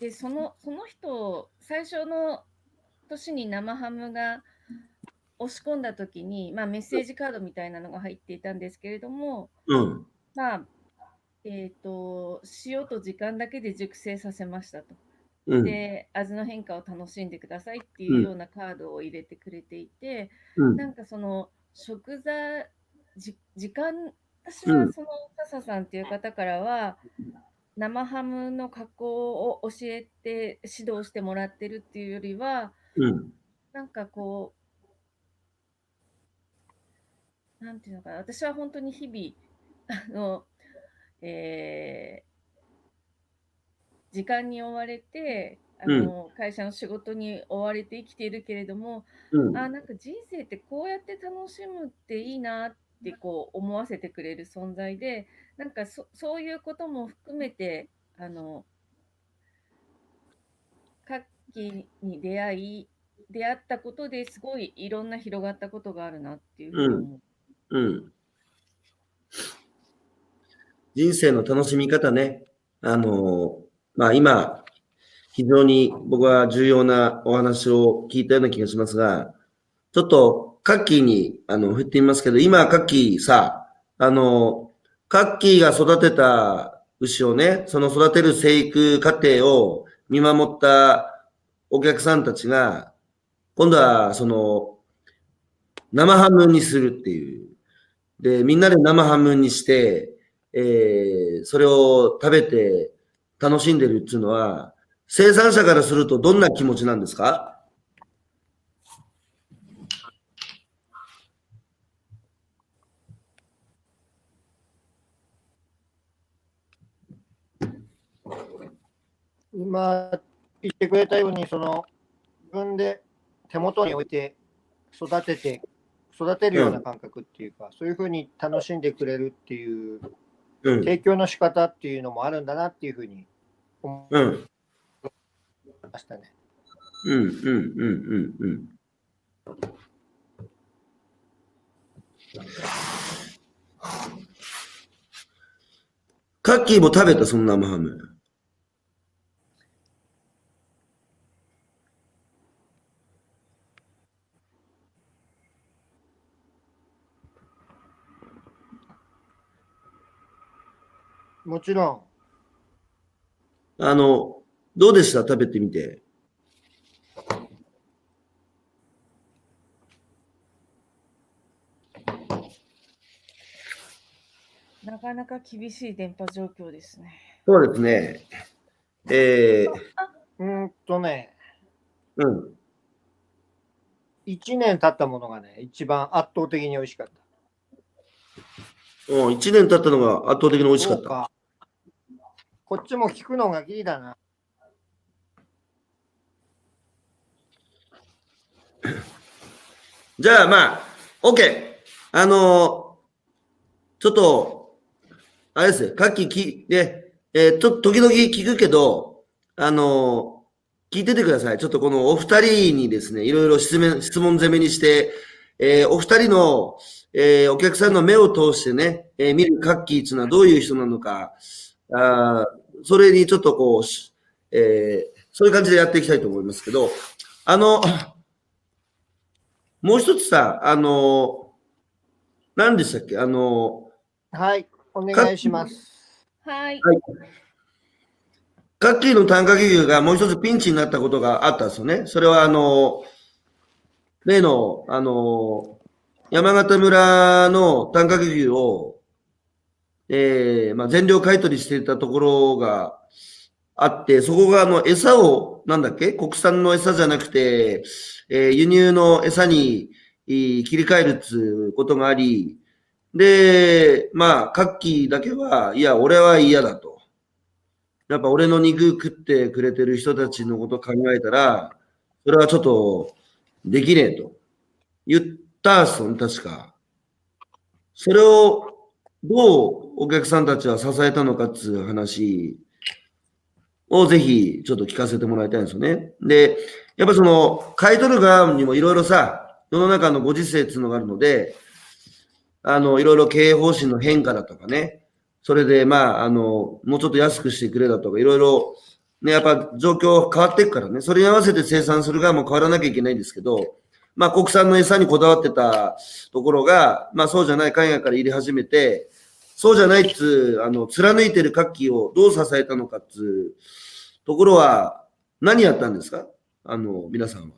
で、その、その人、最初の年に生ハムが押し込んだ時に、まあメッセージカードみたいなのが入っていたんですけれども、うん。まあ、えっ、と、塩と時間だけで熟成させましたと。うん。で、味の変化を楽しんでくださいっていうようなカードを入れてくれていて、うん。なんかその食材、じ時間、私うんはその笹さんっていう方からは、生ハムの加工を教えて指導してもらってるっていうよりは、うん。なんかこう、なんていうのかな、私は本当に日々、あの、えー時間に追われてあの、会社の仕事に追われて生きているけれども、うん。あなんか人生ってこうやって楽しむっていいなってこう思わせてくれる存在でなんかそそういうことも含めてあの活気に出会い出会ったことですごいいろんな広がったことがあるなっていうふうに思う。うん。人生の楽しみ方ね。あの、まあ今、非常に僕は重要なお話を聞いたような気がしますが、ちょっとカッキーにあの振ってみますけど、今カッキーさ、あの、カッキーが育てた牛をね、その育てる生育過程を見守ったお客さんたちが、今度はその、生ハムにするっていう。で、みんなで生ハムにして、えー、それを食べて楽しんでるっていうのは、生産者からするとどんな気持ちなんですか？今言ってくれたように、その自分で手元に置いて育てて、育てるような感覚っていうか、そういうふうに楽しんでくれるっていううん。提供の仕方っていうのもあるんだなっていうふうに思うん。いましたね。うん。うん。うん。うん。カッキーも食べた、その生ハム。もちろあの、どうでした食べてみて。なかなか厳しい電波状況ですね。そうですね。えー、ん、うーんとね、うん。1年経ったものがね、一番圧倒的に美味しかった。うん、1年経ったのが圧倒的に美味しかった。こっちも聞くのがギリだな。じゃあまあ、OK。あのーちょっと、あれですよ、カッキーき、ね、えー、ちょっと時々聞くけど、あのー聞いててください。ちょっとこのお二人にですね、いろいろ質問、質問攻めにして、えーお二人の、えーお客さんの目を通してね、えー見るカッキーっていうのはどういう人なのか、あそれにちょっとこう、しえーそういう感じでやっていきたいと思いますけど、あの、もう一つさ、あの、何でしたっけ？あの、はい、お願いします。はい。カッキーの単価企業がもう一つピンチになったことがあったんですよね。それはあの、例の、あの、山形村の単価企業を、えーまあ、全量買い取りしていたところがあって、そこがあの餌を、なんだっけ？国産の餌じゃなくて、えー輸入の餌に切り替えるっつうことがあり、で、まあ、カッキーだけは、いや、俺は嫌だと。やっぱ俺の肉食ってくれてる人たちのこと考えたら、それはちょっとできねえと言ったっすよ、確か。それをどうお客さんたちは支えたのかっつう話をぜひちょっと聞かせてもらいたいんですよね。で、やっぱその買い取る側にもいろいろさ、世の中のご時世っていうのがあるので、あの、いろいろ経営方針の変化だとかね、それで、まあ、あの、もうちょっと安くしてくれだとか、いろいろ、ね、やっぱ状況変わっていくからね、それに合わせて生産する側も変わらなきゃいけないんですけど、まあ、国産の餌にこだわってたところが、まあ、そうじゃない海外から入れ始めて、そうじゃないっつう、あの、貫いてる活気をどう支えたのかっつうところは、何やったんですか？あの、皆さんは。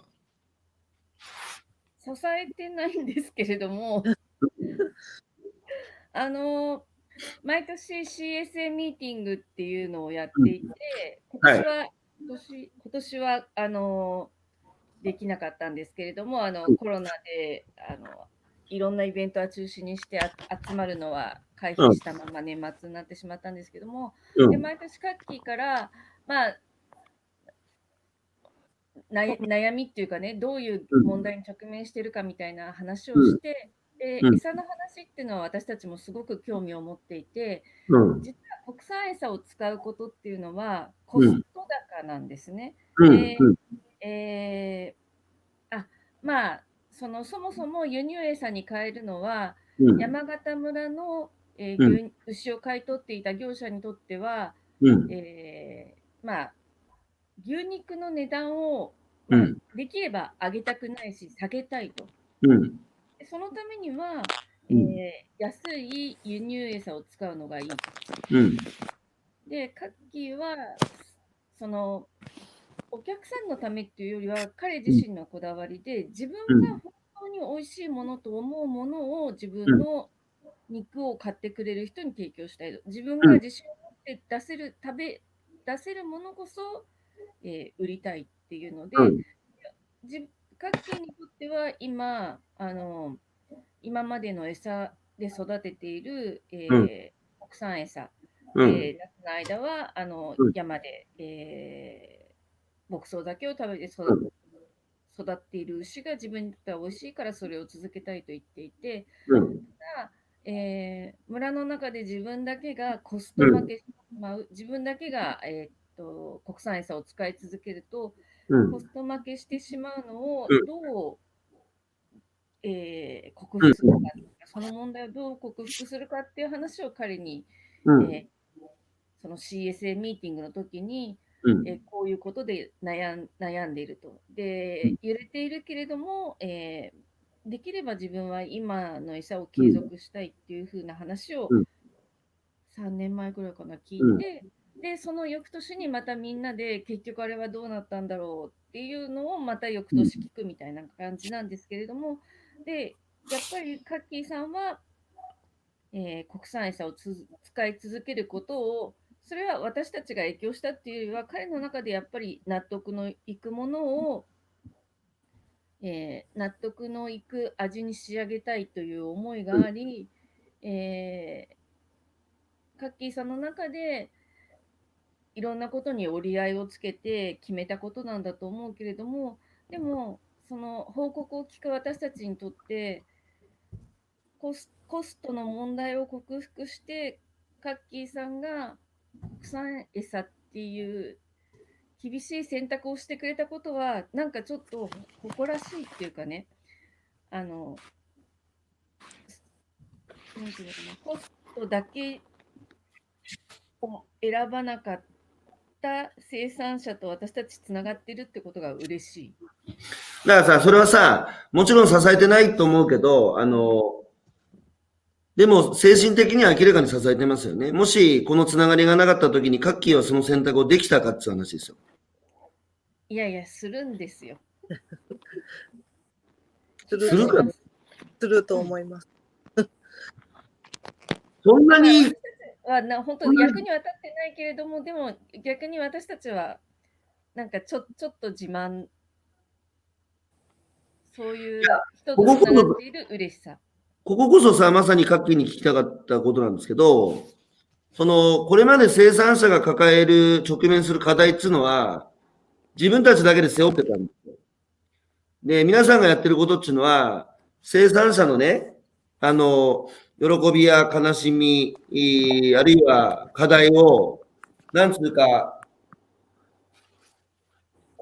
支えてないんですけれども、あの、毎年 CSA ミーティングっていうのをやっていて、今年は、今年今年はあのできなかったんですけれども、あのコロナであのいろんなイベントは中止にしてあ集まるのは回避したまま年末になってしまったんですけども、うんで毎年カッキーからまあ、悩悩みっていうかね、どういう問題に直面してるかみたいな話をして、でうん餌の話っていうのは私たちもすごく興味を持っていて、うん。実は国産餌を使うことっていうのはコスト高なんですね。うん。でうん。えーあまあそのそもそも輸入餌に変えるのはうん。山形村の、えーうん牛牛を買い取っていた業者にとっては、うん。えーまあ、牛肉の値段を、できれば上げたくないし下げたいと。そのためには、うんえー安い輸入餌を使うのがいい。うん。で、カッキーは、その、お客さんのためっていうよりは、彼自身のこだわりで、自分が本当に美味しいものと思うものを自分の肉を買ってくれる人に提供したいと。自分が自信を持って出せる、食べ、出せるものこそ、えー売りたいっていうので、うん。じカッキーにとっては今、あの、今までの餌で育てている、えーうん。国産餌、うん。えー夏の間はあの、うん。山で、えー牧草だけを食べて育,、っている牛が自分にとっては美味しいからそれを続けたいと言っていて、うん。ただえー村の中で自分だけがコスト負けしてしまう、自分だけが、えーっと国産餌を使い続けると、うんコ。スト負けしてしまうのをうんどう、えー克服するか、その問題をどう克服するかっていう話を彼に、うん。えーその CSA ミーティングの時に、うん。えーこういうことで悩ん悩んでいると。うで、揺れているけれども、えーできれば自分は今の餌を継続したいっていう風な話をうん3年前ぐらいかな聞いて、で、その翌年にまたみんなで結局あれはどうなったんだろうっていうのをまた翌年聞くみたいな感じなんですけれども、で、やっぱりカッキーさんは、えー国産餌をつ使い続けることをそれは私たちが影響したっていうよりは、彼の中でやっぱり納得のいくものを、えー納得のいく味に仕上げたいという思いがあり、えーカッキーさんの中でいろんなことに折り合いをつけて決めたことなんだと思うけれども、でも、その報告を聞く私たちにとって、コスコストの問題を克服して、カッキーさんが国産餌っていう厳しい選択をしてくれたことは、なんかちょっと誇らしいっていうかね、あの、なんていうのかな、コストだけを選ばなかった生産者と私たちつながってるってことが嬉しい。だからさ、それはさ、もちろん支えてないと思うけど、あの、でも精神的には明らかに支えてますよね。もしこのつながりがなかった時にカッキーはその選択をできたかっていう話ですよ。いやいや、するんですよ。するするかな？すると思います。そんなに、はな本当に役には立ってないけれども、でも逆に私たちは、なんかちょちょっと自慢、そういう人とつながっている嬉しさ。こここそさ、まさにカッキーに聞きたかったことなんですけど、その、これまで生産者が抱える、直面する課題っていうのは、自分たちだけで背負ってたんですよ。で、皆さんがやってることっていうのは、生産者のね、あの、喜びや悲しみ、あるいは課題を、なんつうか、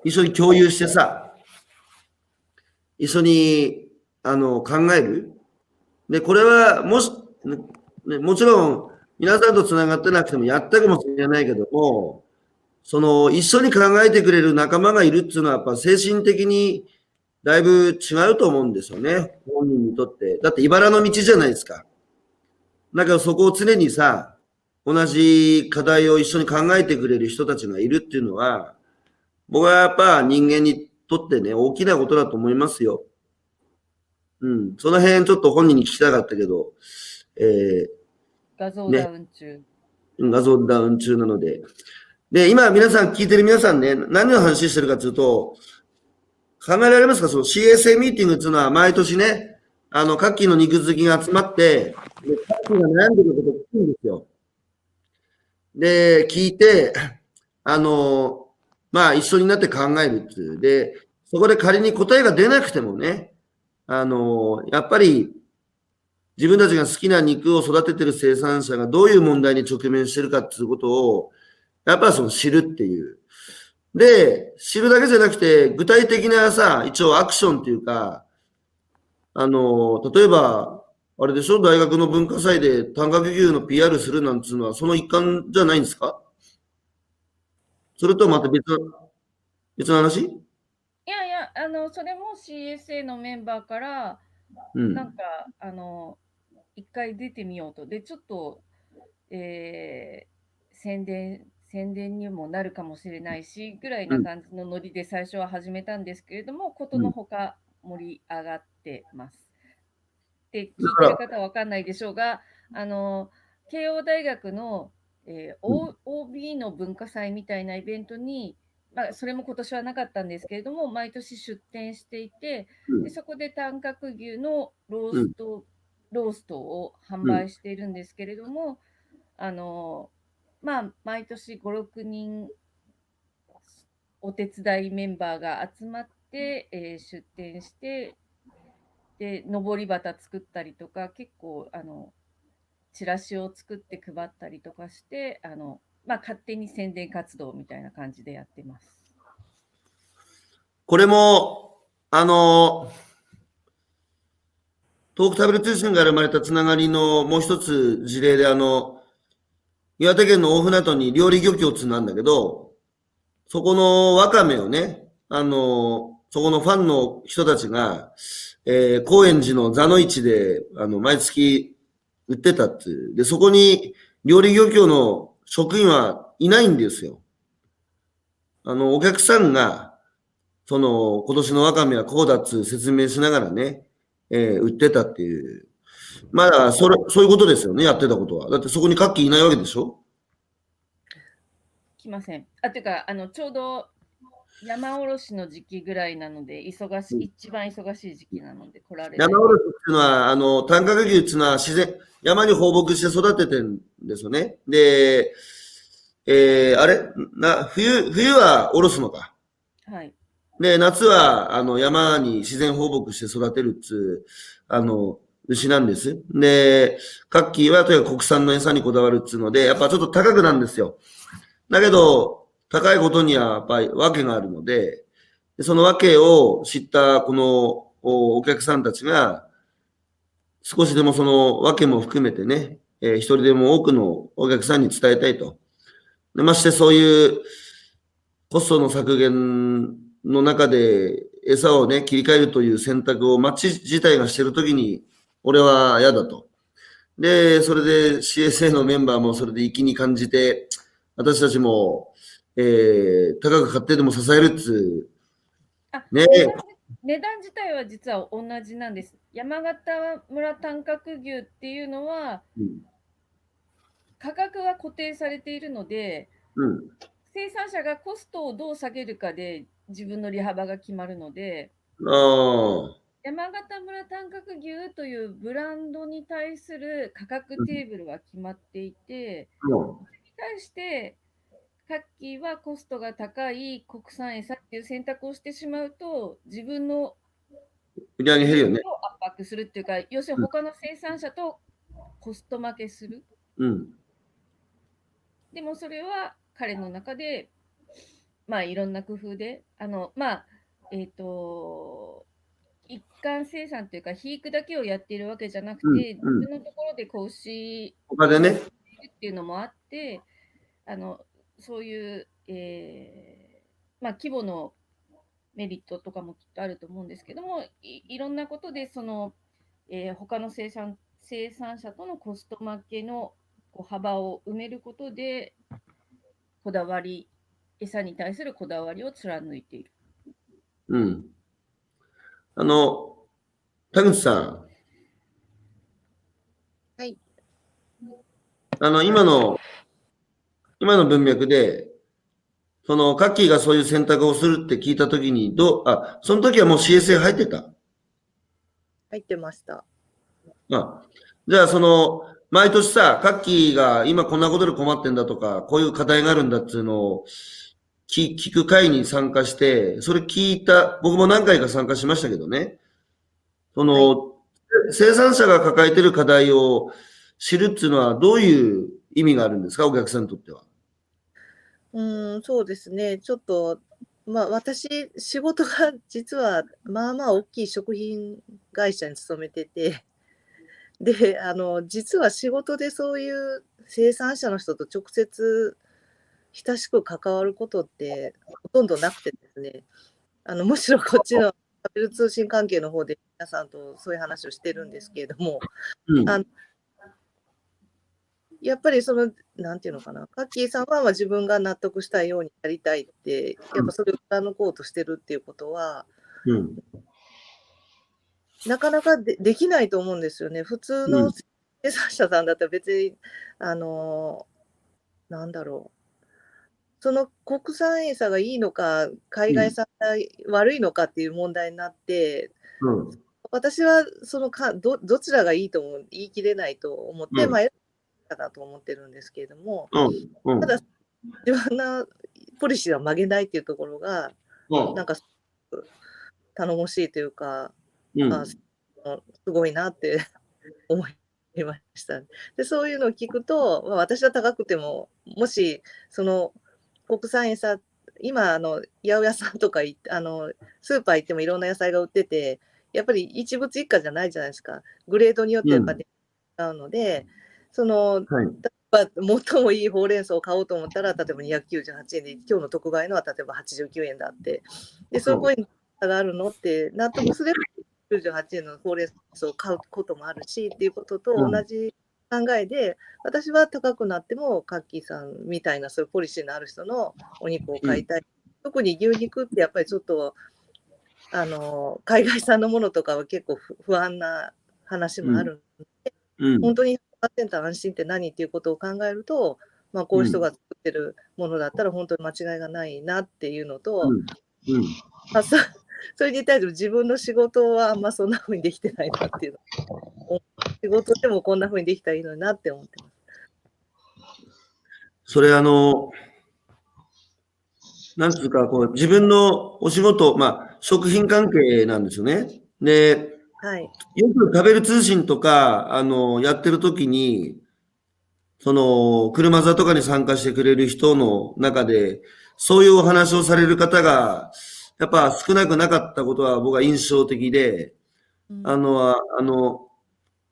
一緒に共有してさ、一緒に、あの、考える。で、これは、もし、ね、もちろん、皆さんと繋がってなくてもやったかもしれないけども、その、一緒に考えてくれる仲間がいるっていうのは、やっぱ精神的にだいぶ違うと思うんですよね。本人にとって。だって、茨の道じゃないですか。だからそこを常にさ、同じ課題を一緒に考えてくれる人たちがいるっていうのは、僕はやっぱ人間にとってね、大きなことだと思いますよ。うん。その辺ちょっと本人に聞きたかったけど、え画像ダウン中。ー、画像ダウン中なので。で、今皆さん聞いてる皆さんね、何の話してるかというと、考えられますか？その CSA ミーティングっていうのは毎年ね、あの、各期の肉好きが集まって、で各期が悩んでることを聞くんですよ。で、聞いて、あの、まあ、一緒になって考えるっていう。で、そこで仮に答えが出なくてもね、あの、やっぱり、自分たちが好きな肉を育ててる生産者がどういう問題に直面してるかっていうことを、やっぱりその知るっていう。で、知るだけじゃなくて、具体的なさ、一応アクションっていうか、あの、例えば、あれでしょ大学の文化祭で短角牛の PR するなんつうのは、その一環じゃないんですか？それとまた別の、別の話、あの、それも CSA のメンバーから、うん。なんか、あの、一回出てみようと。で、ちょっと、えー宣伝、宣伝にもなるかもしれないし、ぐらいな感じのノリで最初は始めたんですけれども、ことのほか盛り上がってます。で、聞いてる方はわかんないでしょうが、あの、慶応大学の、えー O- OB の文化祭みたいなイベントに、まあ、それも今年はなかったんですけれども、毎年出展していて、うん。でそこで短角牛のロースト、ローストを販売しているんですけれども、あのまあ毎年5、6人お手伝いメンバーが集まって、えー出店して、で、上り旗作ったりとか、結構、あの、チラシを作って配ったりとかして、あの、まあ、勝手に宣伝活動みたいな感じでやってます。これも、あの、東北食べる通信から生まれたつながりのもう一つ事例で、あの、岩手県の大船渡に料理漁協つなんだけど、そこのわかめをね、あの、そこのファンの人たちが、えー高円寺の座の市で、あの、毎月売ってたっていう。で、そこに料理漁協の職員はいないんですよ。あの、お客さんが、その、今年のワカメはこうだっつ説明しながらね、えー売ってたっていう。まだ、それ、そういうことですよね、やってたことは。だってそこにカッキーいないわけでしょ？来ません。あ、ていうか、あの、ちょうど山おろしの時期ぐらいなので、忙しい、一番忙しい時期なので来られない山おろしっていうのは、あの、短角牛っていうのは自然、山に放牧して育ててるんですよね。で、えー、あれ？な、冬、冬はおろすのか。はい。で、夏は、あの、山に自然放牧して育てるっつう、あの、牛なんです。で、カッキーはとにかく国産の餌にこだわるっつうので、やっぱちょっと高くなんですよ。だけど、高いことにはやっぱり訳があるので、その訳を知ったこのお客さんたちが、少しでもその訳も含めてね、えー一人でも多くのお客さんに伝えたいと。でましてそういうコストの削減の中で餌をね、切り替えるという選択を町自体がしてるときに、俺は嫌だと。で、それで CSA のメンバーもそれで粋に感じて、私たちも、えー、高く買ってでも支えるっつね、値段自体は実は同じなんです。山形村短角牛っていうのは、うん、価格は固定されているので、うん、生産者がコストをどう下げるかで自分の利幅が決まるので、山形村短角牛というブランドに対する価格テーブルは決まっていて、もに対して、カッキーはコストが高い国産餌っていう選択をしてしまうと、自分のう、売り上げ減るよね。を圧迫するっていうか、要するに他の生産者とコスト負けする。うん、でもそれは彼の中で、まあいろんな工夫で、あの、まあ、えっ、と、一貫生産というか、肥育だけをやっているわけじゃなくて、うんうん自分のところで子牛他でね、っていうのもあって、あのそういう、えーまあ、規模のメリットとかもきっとあると思うんですけども、いいろんなことでその、えー他の生産生産者とのコスト負けのこう幅を埋めることで、こだわり、餌に対するこだわりを貫いている。うん。あの、田口さん。はい。あの、今の、今の文脈で、その、カッキーがそういう選択をするって聞いたときに、どう、あ、その時はもう CSA 入ってた？入ってました。あ、じゃあその、毎年さ、カッキーが今こんなことで困ってんだとか、こういう課題があるんだっていうのを聞聞く会に参加して、それ聞いた、僕も何回か参加しましたけどね。その、生産者が抱えてる課題を知るっていうのはどういう意味があるんですか、お客さんにとっては。うん、そうですね。ちょっと、まあ私、仕事が 実はまあまあ大きい食品会社に勤めてて、で、あの、実は仕事でそういう生産者の人と直接親しく関わることってほとんどなくてですね、あの、むしろこっちの食べる通信関係の方で皆さんとそういう話をしてるんですけれども、うん。あやっぱりその、なんていうのかな、カッキーさんはまあ自分が納得したいようにやりたいって、やっぱそれを貫こうとしてるっていうことは、うん。なかなかでできないと思うんですよね。普通うのん生産者さんだったら別に、あのーなんだろう。その国産餌がいいのか、海外産が悪いのかっていう問題になって、うん。私はそのかどどちらがいいとも言い切れないと思って、うんまあ、かなと思ってるんですけれども、うん。ただ自分のポリシーは曲げないっていうところが、うんなんか頼もしいというか、うん。あすごいなって 思いました。でそういうのを聞くと、まあ、私は高くても、もしその国産餌、今、あの八百屋さんとかあのスーパー行ってもいろんな野菜が売ってて、やっぱり一物一家じゃないじゃないですか。グレードによってやっぱり違うので、そのはい。まあ、最もいいほうれん草を買おうと思ったら、例えば298円で、今日の特売のは例えば89円だって、で、そこに差があるのって、納得すれば98円のほうれん草を買うこともあるしっていうこととうん同じ考えで、私は高くなっても、カッキーさんみたいなそういうポリシーのある人のお肉を買いたい。特に牛肉ってやっぱりちょっと、あの、海外産のものとかは結構不不安な話もあるうん。本当に100%安心って何っていうことを考えると、まあ、こういう人が作ってるものだったら本当に間違いがないなっていうのと、うん。うん。まあ、そ それに対して自分の仕事はあんまそんな風にできてないなっていうの仕事でもこんな風にできたらいいのになって思ってます。それあの、なんつうか、こう、自分のお仕事、まあ、食品関係なんですよね。で、はい。よく食べる通信とか、あの、やってる時に、その、車座とかに参加してくれる人の中で、そういうお話をされる方が、やっぱ少なくなかったことは僕は印象的で、うんあの、ああの、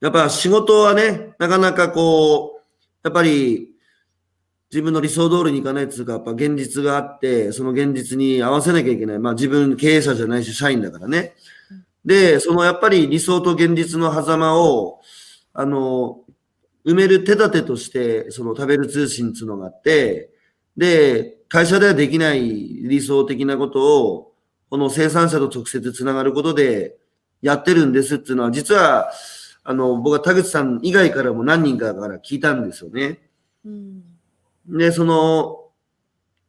やっぱ仕事はね、なかなかこう、やっぱり自分の理想通りにいかないっていうか、やっぱ現実があって、その現実に合わせなきゃいけない。まあ自分経営者じゃないし、社員だからね。で、そのやっぱり理想と現実の狭間を、あの、埋める手立てとして、その食べる通信っていうのがあって、で、会社ではできない理想的なことを、この生産者と直接つながることでやってるんですっていうのは、実は、あの、僕は田口さん以外からも何人かから聞いたんですよね。うんで、その、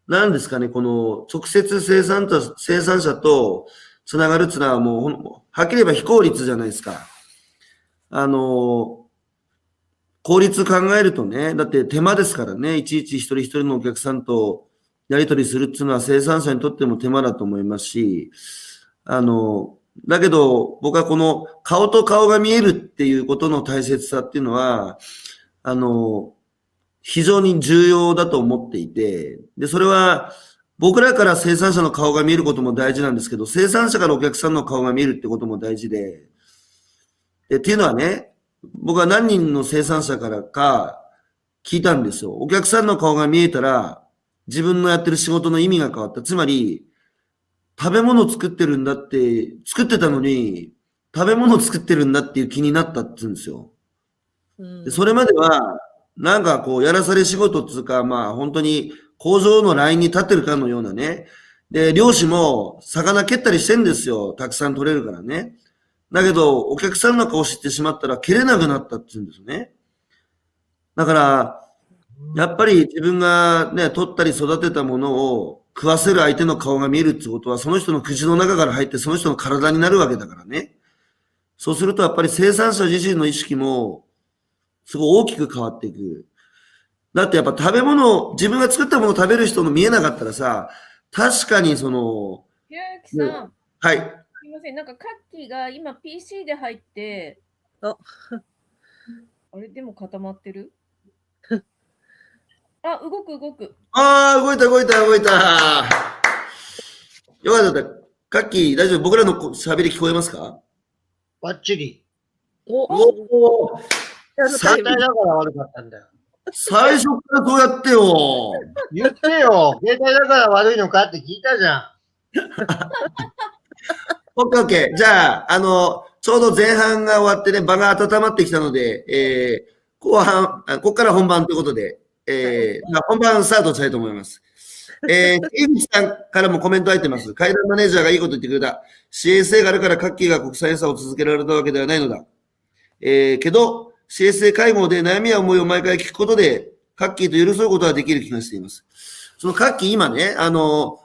何ですかね、この直接生産者生産者とつながるっていうのはもうはっきり言えば非効率じゃないですか。あの、効率考えるとね、だって手間ですからね、いちいち一人一人のお客さんとやり取りするっていうのは生産者にとっても手間だと思いますし、あの、だけど僕はこの顔と顔が見えるっていうことの大切さっていうのは、あの、非常に重要だと思っていて、で、それは僕らから生産者の顔が見えることも大事なんですけど、生産者からお客さんの顔が見えるってことも大事で、でっていうのはね、僕は何人の生産者からか聞いたんですよ。お客さんの顔が見えたら、自分のやってる仕事の意味が変わった。つまり、食べ物作ってるんだって、作ってたのに、食べ物作ってるんだっていう気になったって言うんですよ。うんでそれまでは、なんかこう、やらされ仕事っつうか、まあ本当に工場のラインに立ってるかのようなね。で、漁師も魚蹴ったりしてんですよ。たくさん取れるからね。だけど、お客さんの顔知ってしまったら蹴れなくなったって言うんですね。だから、やっぱり自分がね、取ったり育てたものを食わせる相手の顔が見えるってことは、その人の口の中から入ってその人の体になるわけだからね。そうするとやっぱり生産者自身の意識も、すごい大きく変わっていく。だってやっぱ食べ物、自分が作ったものを食べる人の見えなかったらさ、確かにその、ひろゆきさん、はい。すみません、なんかカッキーが今 PC で入って、あ あれでも固まってる？あ、動く動く。ああ、動いた動いた動いた。よかった。カッキー、大丈夫？僕らのこ喋り聞こえますか？ばっちり。おおおだから悪かったんだよ。最初からそうやってよ。言ってよ。携帯だから悪いのかって聞いたじゃん。オッケーオッケー。じゃあ、あの、ちょうど前半が終わってね、場が温まってきたので、えー、後半、あここから本番ということで、えー、まあ、本番スタートしたいと思います。えー、井口さんからもコメント入ってます。階段マネージャーがいいこと言ってくれた。CSA があるからカッキーが国際差を続けられたわけではないのだ。えー、けど、CSA 会合で悩みや思いを毎回聞くことで、カッキーと寄り添うことができる気がしています。そのカッキー今ね、あの、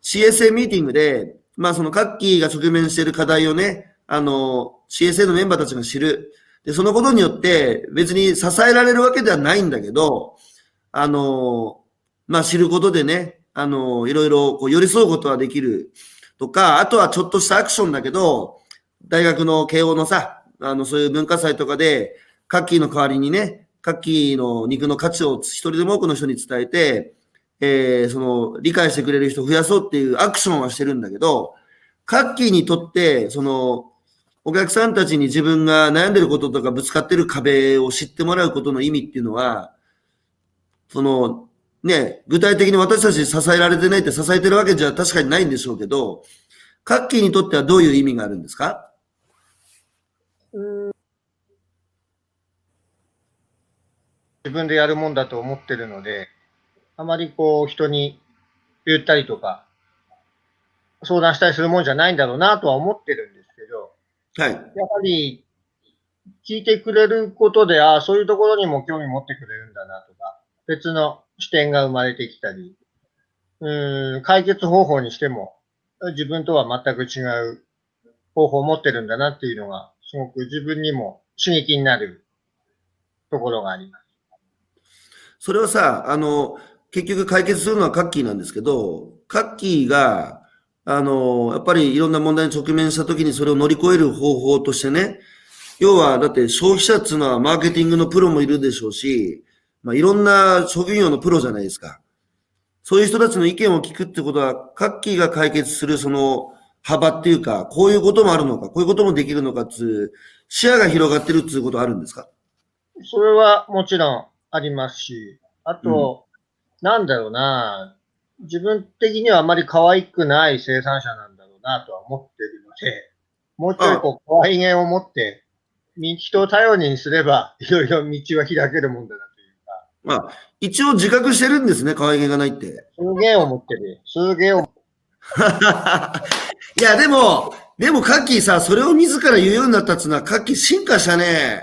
CSA ミーティングで、まあそのカッキーが直面している課題をね、あの、CSA のメンバーたちが知る。で、そのことによって別に支えられるわけではないんだけど、あの、まあ知ることでね、あの、いろいろこう寄り添うことができるとか、あとはちょっとしたアクションだけど、大学の慶応のさ、あの、そういう文化祭とかで、カッキーの代わりにね、カッキーの肉の価値を一人でも多くの人に伝えて、えーその、理解してくれる人を増やそうっていうアクションはしてるんだけど、カッキーにとって、その、お客さんたちに自分が悩んでることとかぶつかってる壁を知ってもらうことの意味っていうのは、その、ね、具体的に私たち支えられてないって支えてるわけじゃ確かにないんでしょうけど、カッキーにとってはどういう意味があるんですか？自分でやるもんだと思ってるので、あまりこう人に言ったりとか、相談したりするもんじゃないんだろうなとは思ってるんですけど、はい。やはり聞いてくれることで、ああ、そういうところにも興味持ってくれるんだなとか、別の視点が生まれてきたり、うーん、解決方法にしても、自分とは全く違う方法を持ってるんだなっていうのが、すごく自分にも刺激になるところがあります。それはさ、あの、結局解決するのはカッキーなんですけど、カッキーが、あの、やっぱりいろんな問題に直面した時にそれを乗り越える方法としてね、要は、だって消費者っていうのはマーケティングのプロもいるでしょうし、まあ、いろんな職業のプロじゃないですか。そういう人たちの意見を聞くってことは、カッキーが解決するその幅っていうか、こういうこともあるのか、こういうこともできるのかっていう、視野が広がってるっていうことあるんですか？それはもちろんありますし、あと、なんだろうな、自分的にはあまり可愛くない生産者なんだろうなとは思ってるので、もうちょいこう、可愛げを持って、み人を頼りにすれば、いろいろ道は開けるもんだなというか、まあ、一応自覚してるんですね、可愛げがないって。すげえ思ってる。すげえ思いや、でも、でも、カッキーさ、それを自ら言うようになったっつうのは、カッキー進化したね。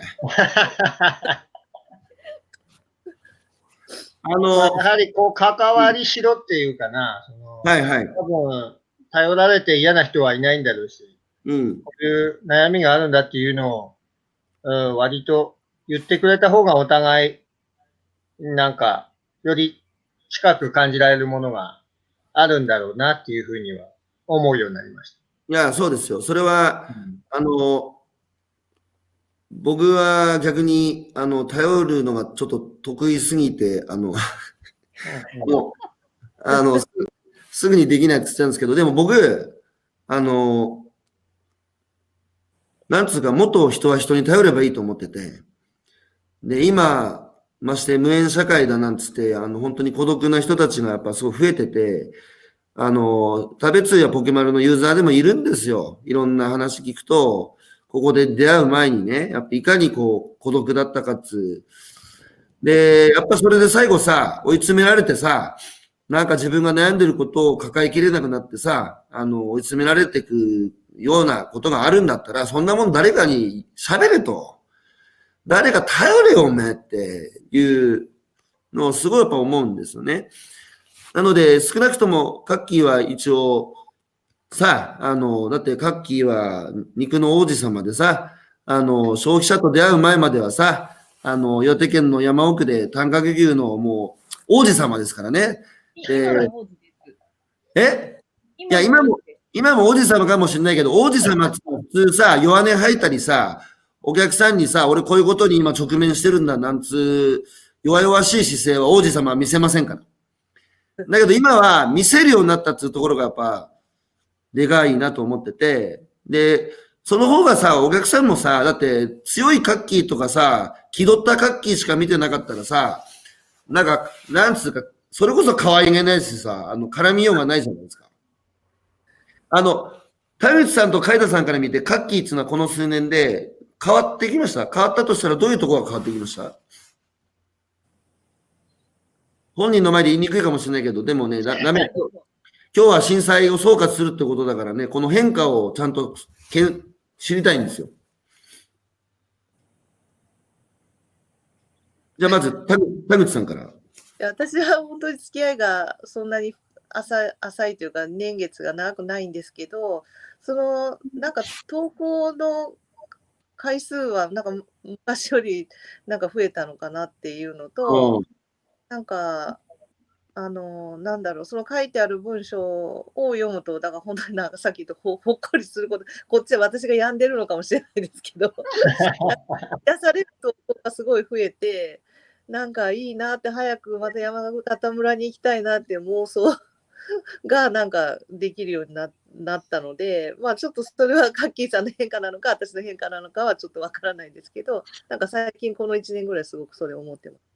あやの、はりこう、関わりしろっていうかな、その、はいはい。多分、頼られて嫌な人はいないんだろうし、うん。こういう悩みがあるんだっていうのを、うん、割と言ってくれた方がお互い、なんか、より近く感じられるものがあるんだろうなっていうふうには思うようになりましいや、そうですよ。それは、た。あの、僕は逆に、あの、頼るのがちょっと得意すぎて、あの、もう、あの、すすぐにできないって言ってたんですけど、でも僕、あの、なんつうか、もっと人は人に頼ればいいと思ってて、で、今、まして無縁社会だなんつって、あの、本当に孤独な人たちがやっぱすごい増えてて、あの、食べ通やポケマルのユーザーでもいるんですよ。いろんな話聞くと、ここで出会う前にね、やっぱいかにこう、孤独だったかっつ。で、やっぱそれで最後さ、追い詰められてさ、なんか自分が悩んでることを抱えきれなくなってさ、あの、追い詰められていくようなことがあるんだったら、そんなもん誰かに喋れと。誰か頼れよ、おめえっていうのをすごいやっぱ思うんですよね。なので、少なくとも、カッキーは一応、さあ、あの、だってカッキーは肉の王子様でさ、あの、消費者と出会う前まではさ、あの、岩手県の山奥で短角牛のもう王子様ですからね。です。え？いや今も今も王子様かもしれないけど、王子様って普通さ、弱音吐いたりさ、お客さんにさ、俺こういうことに今直面してるんだなんつう、弱々しい姿勢は王子様は見せませんから。だけど今は見せるようになったっていうところがやっぱ、でかいなと思ってて、で、その方がさ、お客さんもさ、だって強いカッキーとかさ、気取ったカッキーしか見てなかったらさ、なんか、なんつうか、それこそ可愛げないしさ、あの、絡みようがないじゃないですか。あの、田口さんと海田さんから見て、カッキーっていうのはこの数年で変わってきました？変わったとしたらどういうところが変わってきました？本人の前で言いにくいかもしれないけど、でもね、ダメ。今日は震災を総括するってことだからね、この変化をちゃんとけん知りたいんですよ。じゃあまず、田口田口さんから。いや私は本当に付き合いがそんなに浅い浅いというか年月が長くないんですけどそのなんか投稿の回数はなんか昔よりなんか増えたのかなっていうのと、うんなんかあのなんだろうその書いてある文章を読むとだから本当になんかさっき言ったほほっこりすること こっちは私が病んでるのかもしれないですけど 癒されるとこがすごい増えてなんかいいなって早くまた山形村に行きたいなって妄想 がなんかできるようにななったのでまあちょっとそれはカッキーさんの変化なのか私の変化なのかはちょっとわからないんですけどなんか最近この1年ぐらいすごくそれ思ってます。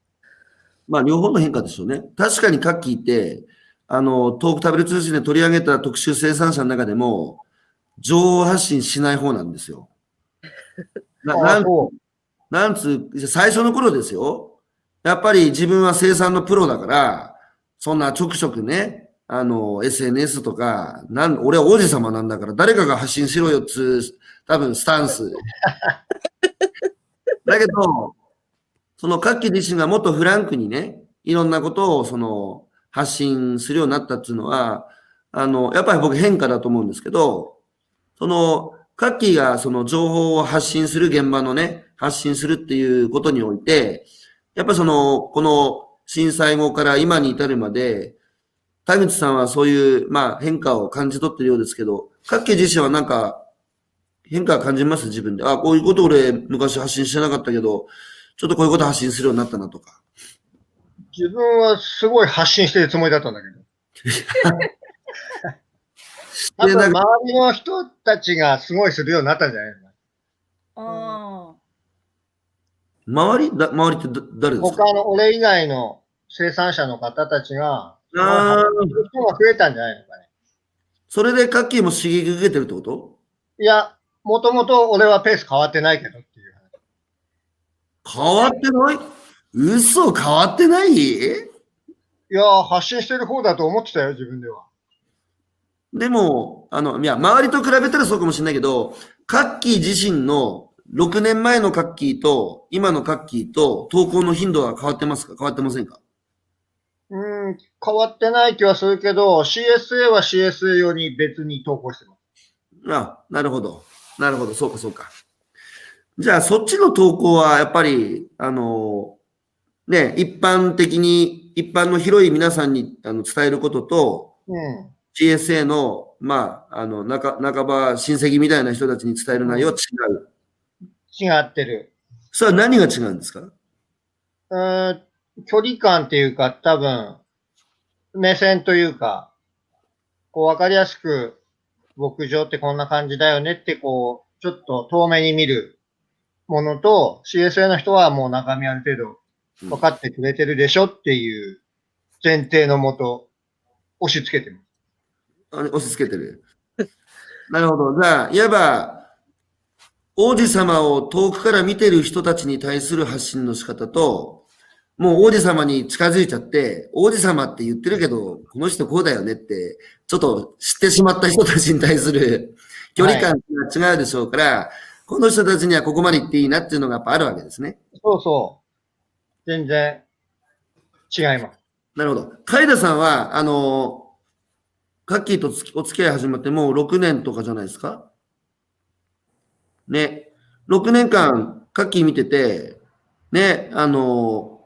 まあ、両方の変化でしょうね。確かにカッキーって、あの、トーク食べる通信で取り上げた特集生産者の中でも、情報発信しない方なんですよ。ななんそなんつう、最初の頃ですよ。やっぱり自分は生産のプロだから、そんなちょくちょくね、あの、SNS とか、なん、俺は王子様なんだから誰かが発信しろよっつう、多分スタンス。だけど、その各機自身がもっとフランクにね、いろんなことをその発信するようになったっていうのは、あの、やっぱり僕変化だと思うんですけど、その、各機がその情報を発信する現場のね、発信するっていうことにおいて、やっぱその、この震災後から今に至るまで、田口さんはそういう、まあ変化を感じ取ってるようですけど、各機自身はなんか変化を感じます？自分で。あ、こういうこと俺昔発信してなかったけど、ちょっとこういうこと発信するようになったなとか。自分はすごい発信してるつもりだったんだけど。あでと周りの人たちがすごいするようになったんじゃないの？あ周り？だ周りってだ誰ですか？他の俺以外の生産者の方たちが、ああ、人が増えたんじゃないのかね。それでカッキーも刺激受けてるってこと？いや、もともと俺はペース変わってないけど。変わってない？嘘変わってない？いや、発信してる方だと思ってたよ、自分では。でも、あの、いや、周りと比べたらそうかもしれないけど、カッキー自身の6年前のカッキーと今のカッキーと投稿の頻度は変わってますか？変わってませんか？うん、変わってない気はするけど、CSA は CSA 用に別に投稿してます。あ、なるほど。なるほど。そうか、そうか。じゃあ、そっちの投稿は、やっぱり、あの、ね、一般的に、一般の広い皆さんにあの伝えることと、うん。GSA の、まあ、あの、中、半ば親戚みたいな人たちに伝える内容は違う。違ってる。それは何が違うんですか？うーん、距離感っていうか、多分、目線というか、こう、わかりやすく、牧場ってこんな感じだよねって、こう、ちょっと遠目に見るものと、CSA の人はもう中身ある程度分かってくれてるでしょっていう前提のもと、押し付けてます。あ押し付けてる。なるほど。じゃあ、いわば、王子様を遠くから見てる人たちに対する発信の仕方と、もう王子様に近づいちゃって、王子様って言ってるけど、この人こうだよねって、ちょっと知ってしまった人たちに対する距離感が違うでしょうから、この人たちにはここまで行っていいなっていうのがやっぱあるわけですね。そうそう。全然違います。なるほど。海田さんは、あの、カッキーとお付き合い始まってもう6年とかじゃないですか？ね。6年間、カッキー見てて、ね、あの、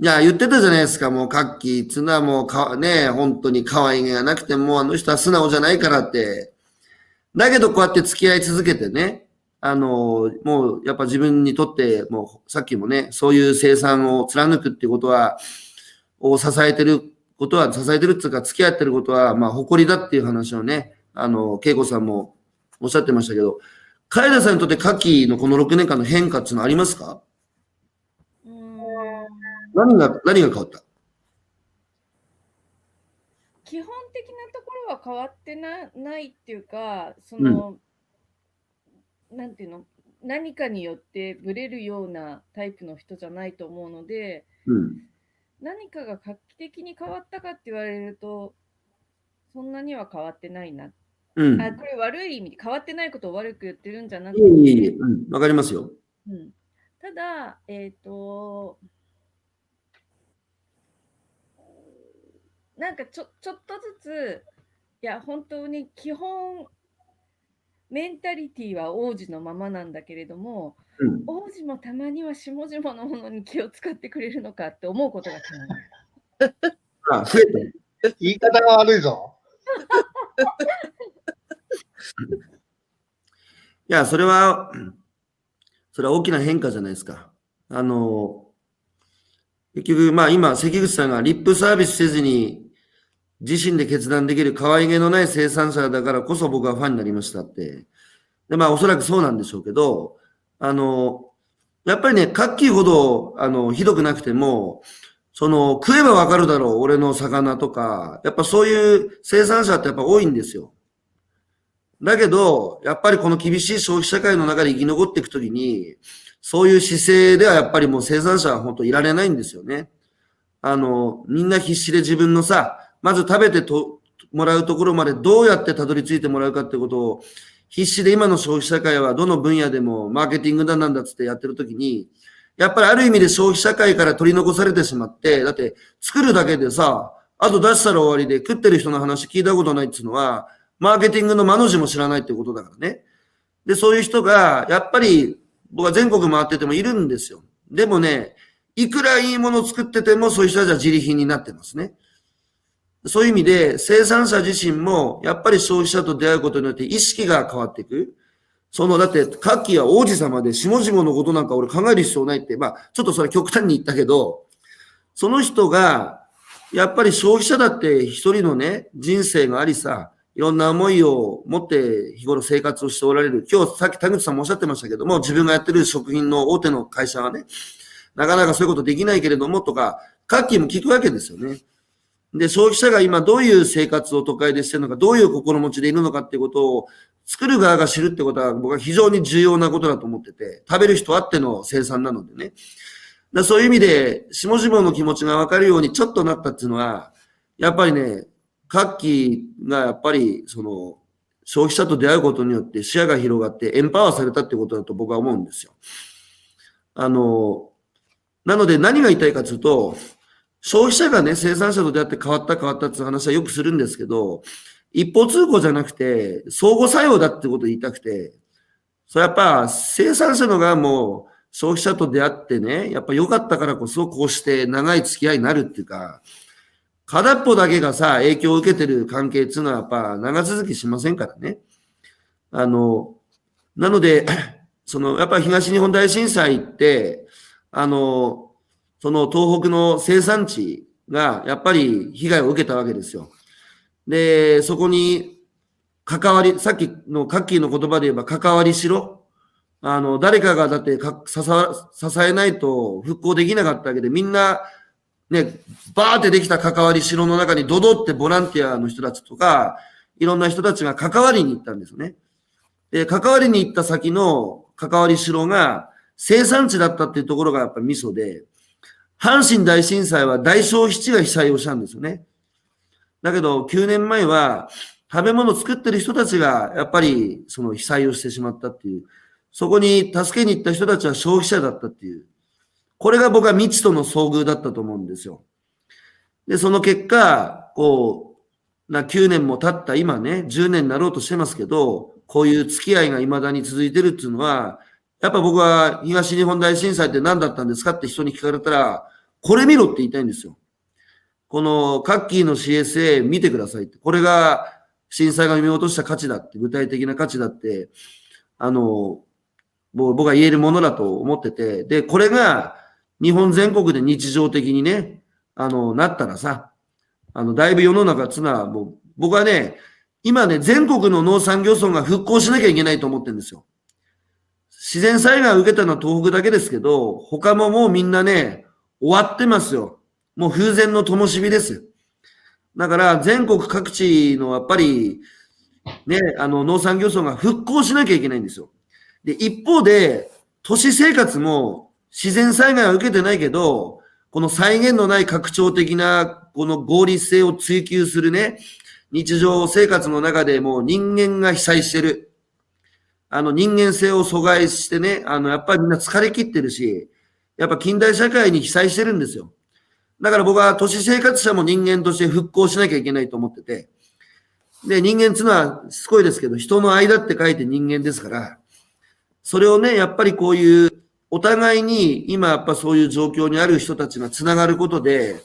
いや、言ってたじゃないですか、もう、カッキー、ツナもか、ね、本当に可愛げがなくて、もうあの人は素直じゃないからって。だけど、こうやって付き合い続けてね、あの、もう、やっぱ自分にとって、もう、さっきもね、そういう生産を貫くっていうことは、を支えてることは、支えてるっていうか、付き合ってることは、まあ、誇りだっていう話をね、あの、恵子さんもおっしゃってましたけど、カエラさんにとってカキのこの6年間の変化っていうのはありますか？うーん。何が、何が変わった？基本的なところは変わってなないっていうか、その、なんていうの、何かによってブレるようなタイプの人じゃないと思うので、うん。何かが画期的に変わったかって言われると、そんなには変わってないな。うん。あ、これ悪い意味で変わってないことを悪く言ってるんじゃなくいえいえいえ、て、うん。わかりますよ。うん、ただ、えっ、と、なんかちょちょっとずつ、いや、本当に基本、メンタリティは王子のままなんだけれども、うん。王子もたまには下々のものに気を使ってくれるのかって思うことがたまにあ増えた。言い方が悪いぞ。いや、それは、それは大きな変化じゃないですか。あの、結局、まあ今、関口さんがリップサービスせずに、自身で決断できる可愛げのない生産者だからこそ僕はファンになりましたって。で、まあおそらくそうなんでしょうけど、あの、やっぱりね、カッキーほど、あの、ひどくなくても、その、食えばわかるだろう、俺の魚とか、やっぱそういう生産者ってやっぱ多いんですよ。だけど、やっぱりこの厳しい消費社会の中で生き残っていくときに、そういう姿勢ではやっぱりもう生産者は本当いられないんですよね。あの、みんな必死で自分のさ、まず食べてともらうところまでどうやってたどり着いてもらうかってことを、必死で今の消費社会はどの分野でもマーケティングだなんだつってやってるときに、やっぱりある意味で消費社会から取り残されてしまって、だって作るだけでさ、あと出したら終わりで食ってる人の話聞いたことないっていうのは、マーケティングの間の字も知らないってことだからね。で、そういう人が、やっぱり、僕は全国回っててもいるんですよ。でもね、いくらいいものを作ってても、そういう人たちは自利品になってますね。そういう意味で、生産者自身も、やっぱり消費者と出会うことによって意識が変わっていく。その、だって、カッキは王子様で、下々のことなんか俺考える必要ないって、まあ、ちょっとそれ極端に言ったけど、その人が、やっぱり消費者だって一人のね、人生がありさ、いろんな思いを持って日頃生活をしておられる。今日さっき田口さんもおっしゃってましたけども、自分がやってる食品の大手の会社はね、なかなかそういうことできないけれどもとか、カッキーも聞くわけですよね。で、消費者が今どういう生活を都会でしてるのか、どういう心持ちでいるのかっていうことを作る側が知るってことは僕は非常に重要なことだと思ってて、食べる人あっての生産なのでね。だそういう意味で、下々の気持ちがわかるようにちょっとなったっていうのは、やっぱりね、カッキーがやっぱり、その、消費者と出会うことによって視野が広がってエンパワーされたってことだと僕は思うんですよ。あの、なので何が言いたいかというと、消費者がね、生産者と出会って変わった変わったって話はよくするんですけど、一方通行じゃなくて、相互作用だってことを言いたくて、それやっぱ生産者の側も消費者と出会ってね、やっぱ良かったからこそこうして長い付き合いになるっていうか、片っぽだけがさ、影響を受けてる関係っていうのはやっぱ長続きしませんからね。あの、なので、その、やっぱ東日本大震災って、あの、その東北の生産地がやっぱり被害を受けたわけですよ。で、そこに関わり、さっきのカッキーの言葉で言えば関わりしろ。あの、誰かがだってか支えないと復興できなかったわけで、みんな、ね、バーってできた関わりしろの中にドドってボランティアの人たちとか、いろんな人たちが関わりに行ったんですね。で、関わりに行った先の関わりしろが生産地だったっていうところがやっぱりミソで、阪神大震災は大消費地が被災をしたんですよね。だけど、9年前は、食べ物を作ってる人たちが、やっぱり、その被災をしてしまったっていう。そこに助けに行った人たちは消費者だったっていう。これが僕は未知との遭遇だったと思うんですよ。で、その結果、こう、な、9年も経った今ね、10年になろうとしてますけど、こういう付き合いが未だに続いてるっていうのは、やっぱ僕は東日本大震災って何だったんですかって人に聞かれたら、これ見ろって言いたいんですよ。このカッキーの CSA 見てくださいって。これが震災が見落とした価値だって、具体的な価値だって、あの、もう僕は言えるものだと思ってて、で、これが日本全国で日常的にね、あの、なったらさ、あの、だいぶ世の中つな、もう、僕はね、今ね、全国の農産業村が復興しなきゃいけないと思ってるんですよ。自然災害を受けたのは東北だけですけど、他ももうみんなね、終わってますよ。もう風前の灯火です。だから全国各地のやっぱり、ね、あの農産業村が復興しなきゃいけないんですよ。で、一方で、都市生活も自然災害は受けてないけど、この再現のない拡張的なこの合理性を追求するね、日常生活の中でもう人間が被災してる。あの人間性を阻害してね、あのやっぱりみんな疲れ切ってるし、やっぱ近代社会に被災してるんですよ。だから僕は都市生活者も人間として復興しなきゃいけないと思ってて。で、人間っていうのはすごいですけど、人の間って書いて人間ですから、それをね、やっぱりこういう、お互いに今やっぱそういう状況にある人たちがつながることで、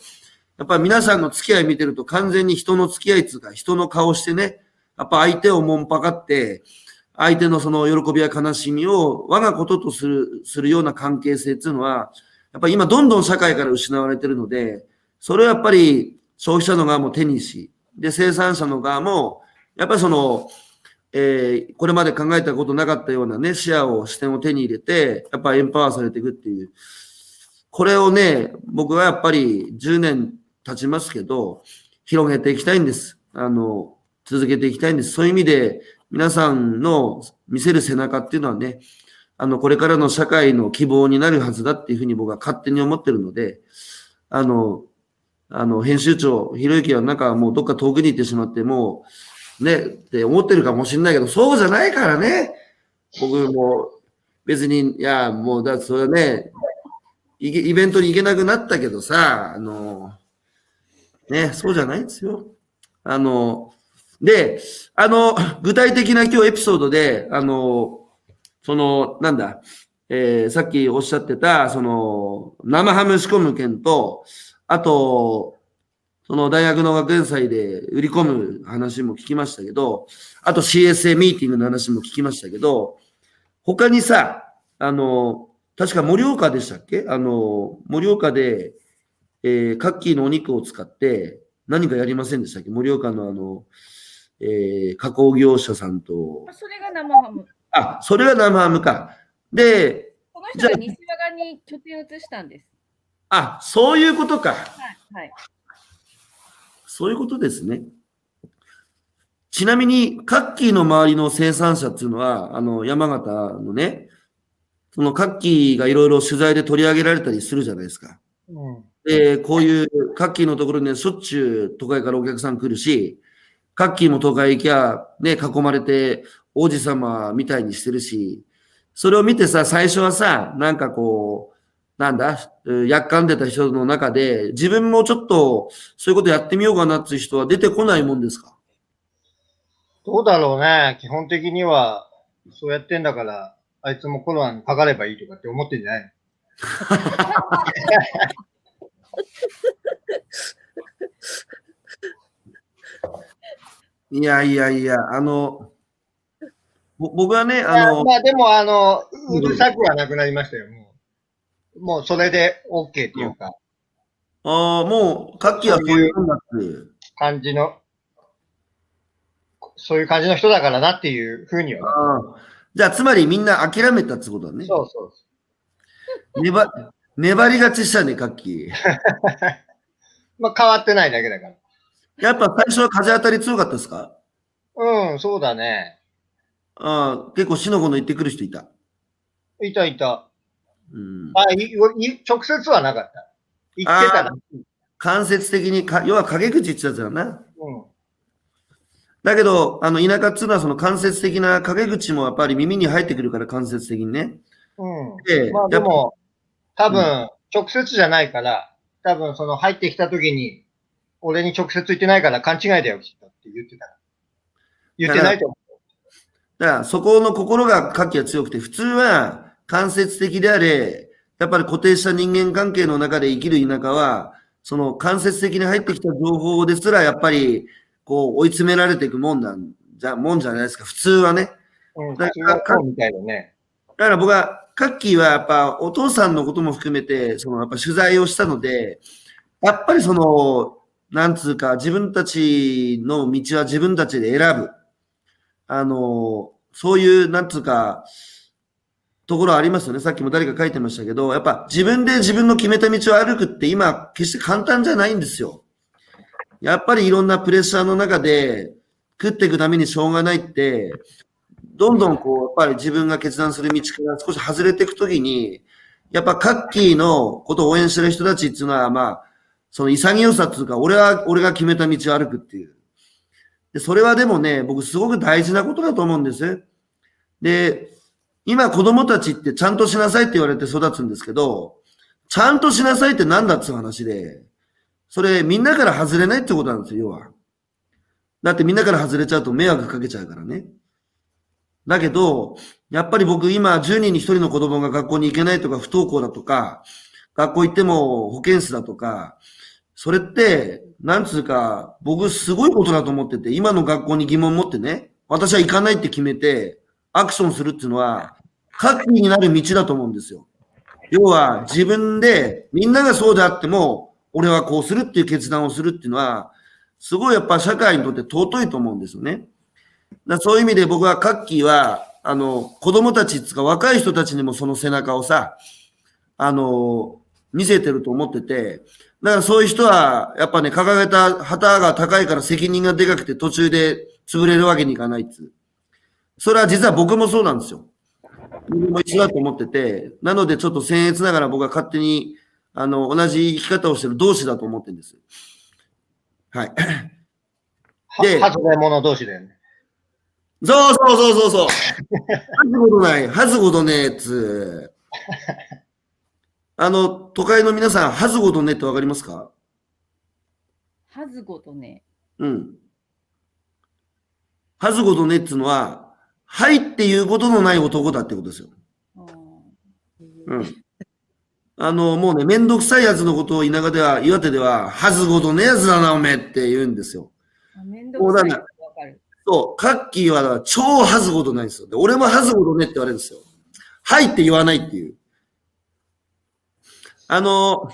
やっぱ皆さんの付き合い見てると完全に人の付き合いつうか、人の顔してね、やっぱ相手をもんぱかって、相手のその喜びや悲しみを我がこととする、するような関係性っていうのは、やっぱり今どんどん社会から失われてるので、それをやっぱり消費者の側も手にし、で、生産者の側も、やっぱりその、えーこれまで考えたことなかったようなね、視野を、視点を手に入れて、やっぱエンパワーされていくっていう。これをね、僕はやっぱり10年経ちますけど、広げていきたいんです。あの、続けていきたいんです。そういう意味で、皆さんの見せる背中っていうのはね、あの、これからの社会の希望になるはずだっていうふうに僕は勝手に思ってるので、あの、あの、編集長、ひろゆきはなんかもうどっか遠くに行ってしまって、もう、ね、って思ってるかもしれないけど、そうじゃないからね。僕も別に、いや、もう、だそれはね、イベントに行けなくなったけどさ、あの、ね、そうじゃないんですよ。あの、で、あの、具体的な今日エピソードで、あの、その、なんだ、えーさっきおっしゃってた、その、生ハム仕込む件と、あと、その大学の学園祭で売り込む話も聞きましたけど、あと CSA ミーティングの話も聞きましたけど、他にさ、あの、確か盛岡でしたっけ？あの、盛岡で、えー、カッキーのお肉を使って何かやりませんでしたっけ？盛岡のあの、えー加工業者さんと、それが生ハム。あ、それが生ハムか。で、この人が西和賀に拠点を移したんです。あ、そういうことか。はい。はい。そういうことですね。ちなみに、カッキーの周りの生産者っていうのは、あの、山形のね、そのカッキーがいろいろ取材で取り上げられたりするじゃないですか。うん。で、こういうカッキーのところにはしょっちゅう都会からお客さん来るし、カッキーも都会行きゃ、ね、囲まれて王子様みたいにしてるし、それを見てさ、最初はさ、なんかこう、なんだ、うんやっかんでた人の中で、自分もちょっとそういうことやってみようかなっていう人は出てこないもんですか？どうだろうね。基本的には、そうやってんだから、あいつもコロナにかかればいいとかって思ってんじゃないいやいやいや、あの、ぼ僕はね、のあの、まあでも、あの、うるさくはなくなりましたよ、もう。もうそれで OK っていうか、あーもう、カッキーはそういう。感じの、そういう感じの人だからなっていうふうには。じゃあ、つまりみんな諦めたってことだね。そうそう。粘粘り勝ちしたね、カッキー。まあ変わってないだけだから。やっぱ最初は風当たり強かったですか？うん、そうだね。ああ、結構死の子の言ってくる人いた？いたいた。うん、あ、いい直接はなかった。言ってたら。間接的にか、要は陰口言ってたやつだな。うん。だけど、あの、田舎っつうのはその間接的な陰口もやっぱり耳に入ってくるから間接的にね。うん。で、まあでやっぱも、多分、直接じゃないから、多分その入ってきた時に、俺に直接言ってないから勘違いだよ、きっとって言ってた。言ってないと思だからそこの心がカッキーは強くて、普通は間接的であれ、やっぱり固定した人間関係の中で生きる田舎は、その間接的に入ってきた情報ですら、やっぱり、こう、追い詰められていくもんなんじゃ、もんじゃないですか、普通はね。うん、だ普通はそうみたいだね。だから僕は、カッキーはやっぱお父さんのことも含めて、そのやっぱ取材をしたので、やっぱりその、なんつうか、自分たちの道は自分たちで選ぶ。あの、そういう、なんつうか、ところありますよね。さっきも誰か書いてましたけど、やっぱ自分で自分の決めた道を歩くって今、決して簡単じゃないんですよ。やっぱりいろんなプレッシャーの中で食っていくためにしょうがないって、どんどんこう、やっぱり自分が決断する道から少し外れていくときに、やっぱカッキーのことを応援してる人たちっていうのは、まあ、その潔さっていうか、俺は、俺が決めた道を歩くっていう。で、それはでもね、僕すごく大事なことだと思うんです。で、今子供たちってちゃんとしなさいって言われて育つんですけど、ちゃんとしなさいって何だっつう話で、それみんなから外れないってことなんですよ、要は。だってみんなから外れちゃうと迷惑かけちゃうからね。だけど、やっぱり僕今10人に1人の子供が学校に行けないとか不登校だとか、学校行っても保健室だとか、それって、なんつうか、僕すごいことだと思ってて、今の学校に疑問持ってね、私は行かないって決めて、アクションするっていうのは、活気になる道だと思うんですよ。要は、自分で、みんながそうであっても、俺はこうするっていう決断をするっていうのは、すごいやっぱ社会にとって尊いと思うんですよね。だそういう意味で僕はカッキーは、あの、子供たちつか若い人たちにもその背中をさ、あの、見せてると思ってて、だからそういう人は、やっぱね、掲げた旗が高いから責任がでかくて途中で潰れるわけにいかないっつう。それは実は僕もそうなんですよ。僕も一緒だと思ってて、なのでちょっと僭越ながら僕は勝手に、あの、同じ生き方をしてる同士だと思ってるんです。はい。では、外れ者同士だよね。そうそうそうそうそう。はずことない、はずことねえっつう。あの、都会の皆さん、はずことねえってわかりますか？はずごとね。うん。はずことねえっつうのは、はいっていうことのない男だってことですよ。うん。あの、もうね、めんどくさいやつのことを田舎では、岩手では、はずことねえやつだな、おめえって言うんですよ。あめんどくさいかる。そう、カッキーは超はずことないんですよ。で、俺もはずことねって言われるんですよ。はいって言わないっていう。あの、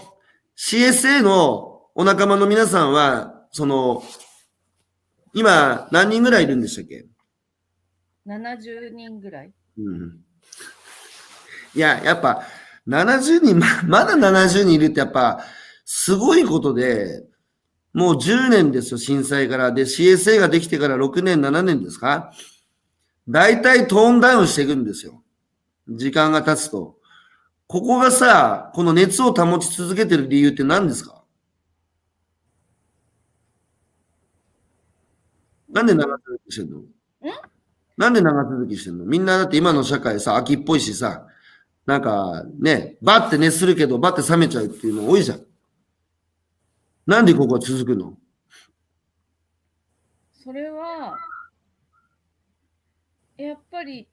CSA のお仲間の皆さんは、その、今、何人ぐらいいるんでしたっけ？70人ぐらい。うん。いや、やっぱ、70人、ま まだ70人いるってやっぱ、すごいことで、もう10年ですよ、震災から。で、CSA ができてから6年、7年ですか？大体トーンダウンしていくんですよ。時間が経つと。ここがさ、この熱を保ち続けてる理由って何ですか？なんで長続きしてんの？なんで長続きしてんの？みんなだって今の社会さ、秋っぽいしさ、なんかね、バッて熱するけど、バッて冷めちゃうっていうの多いじゃん。なんでここは続くの？それは、やっぱり、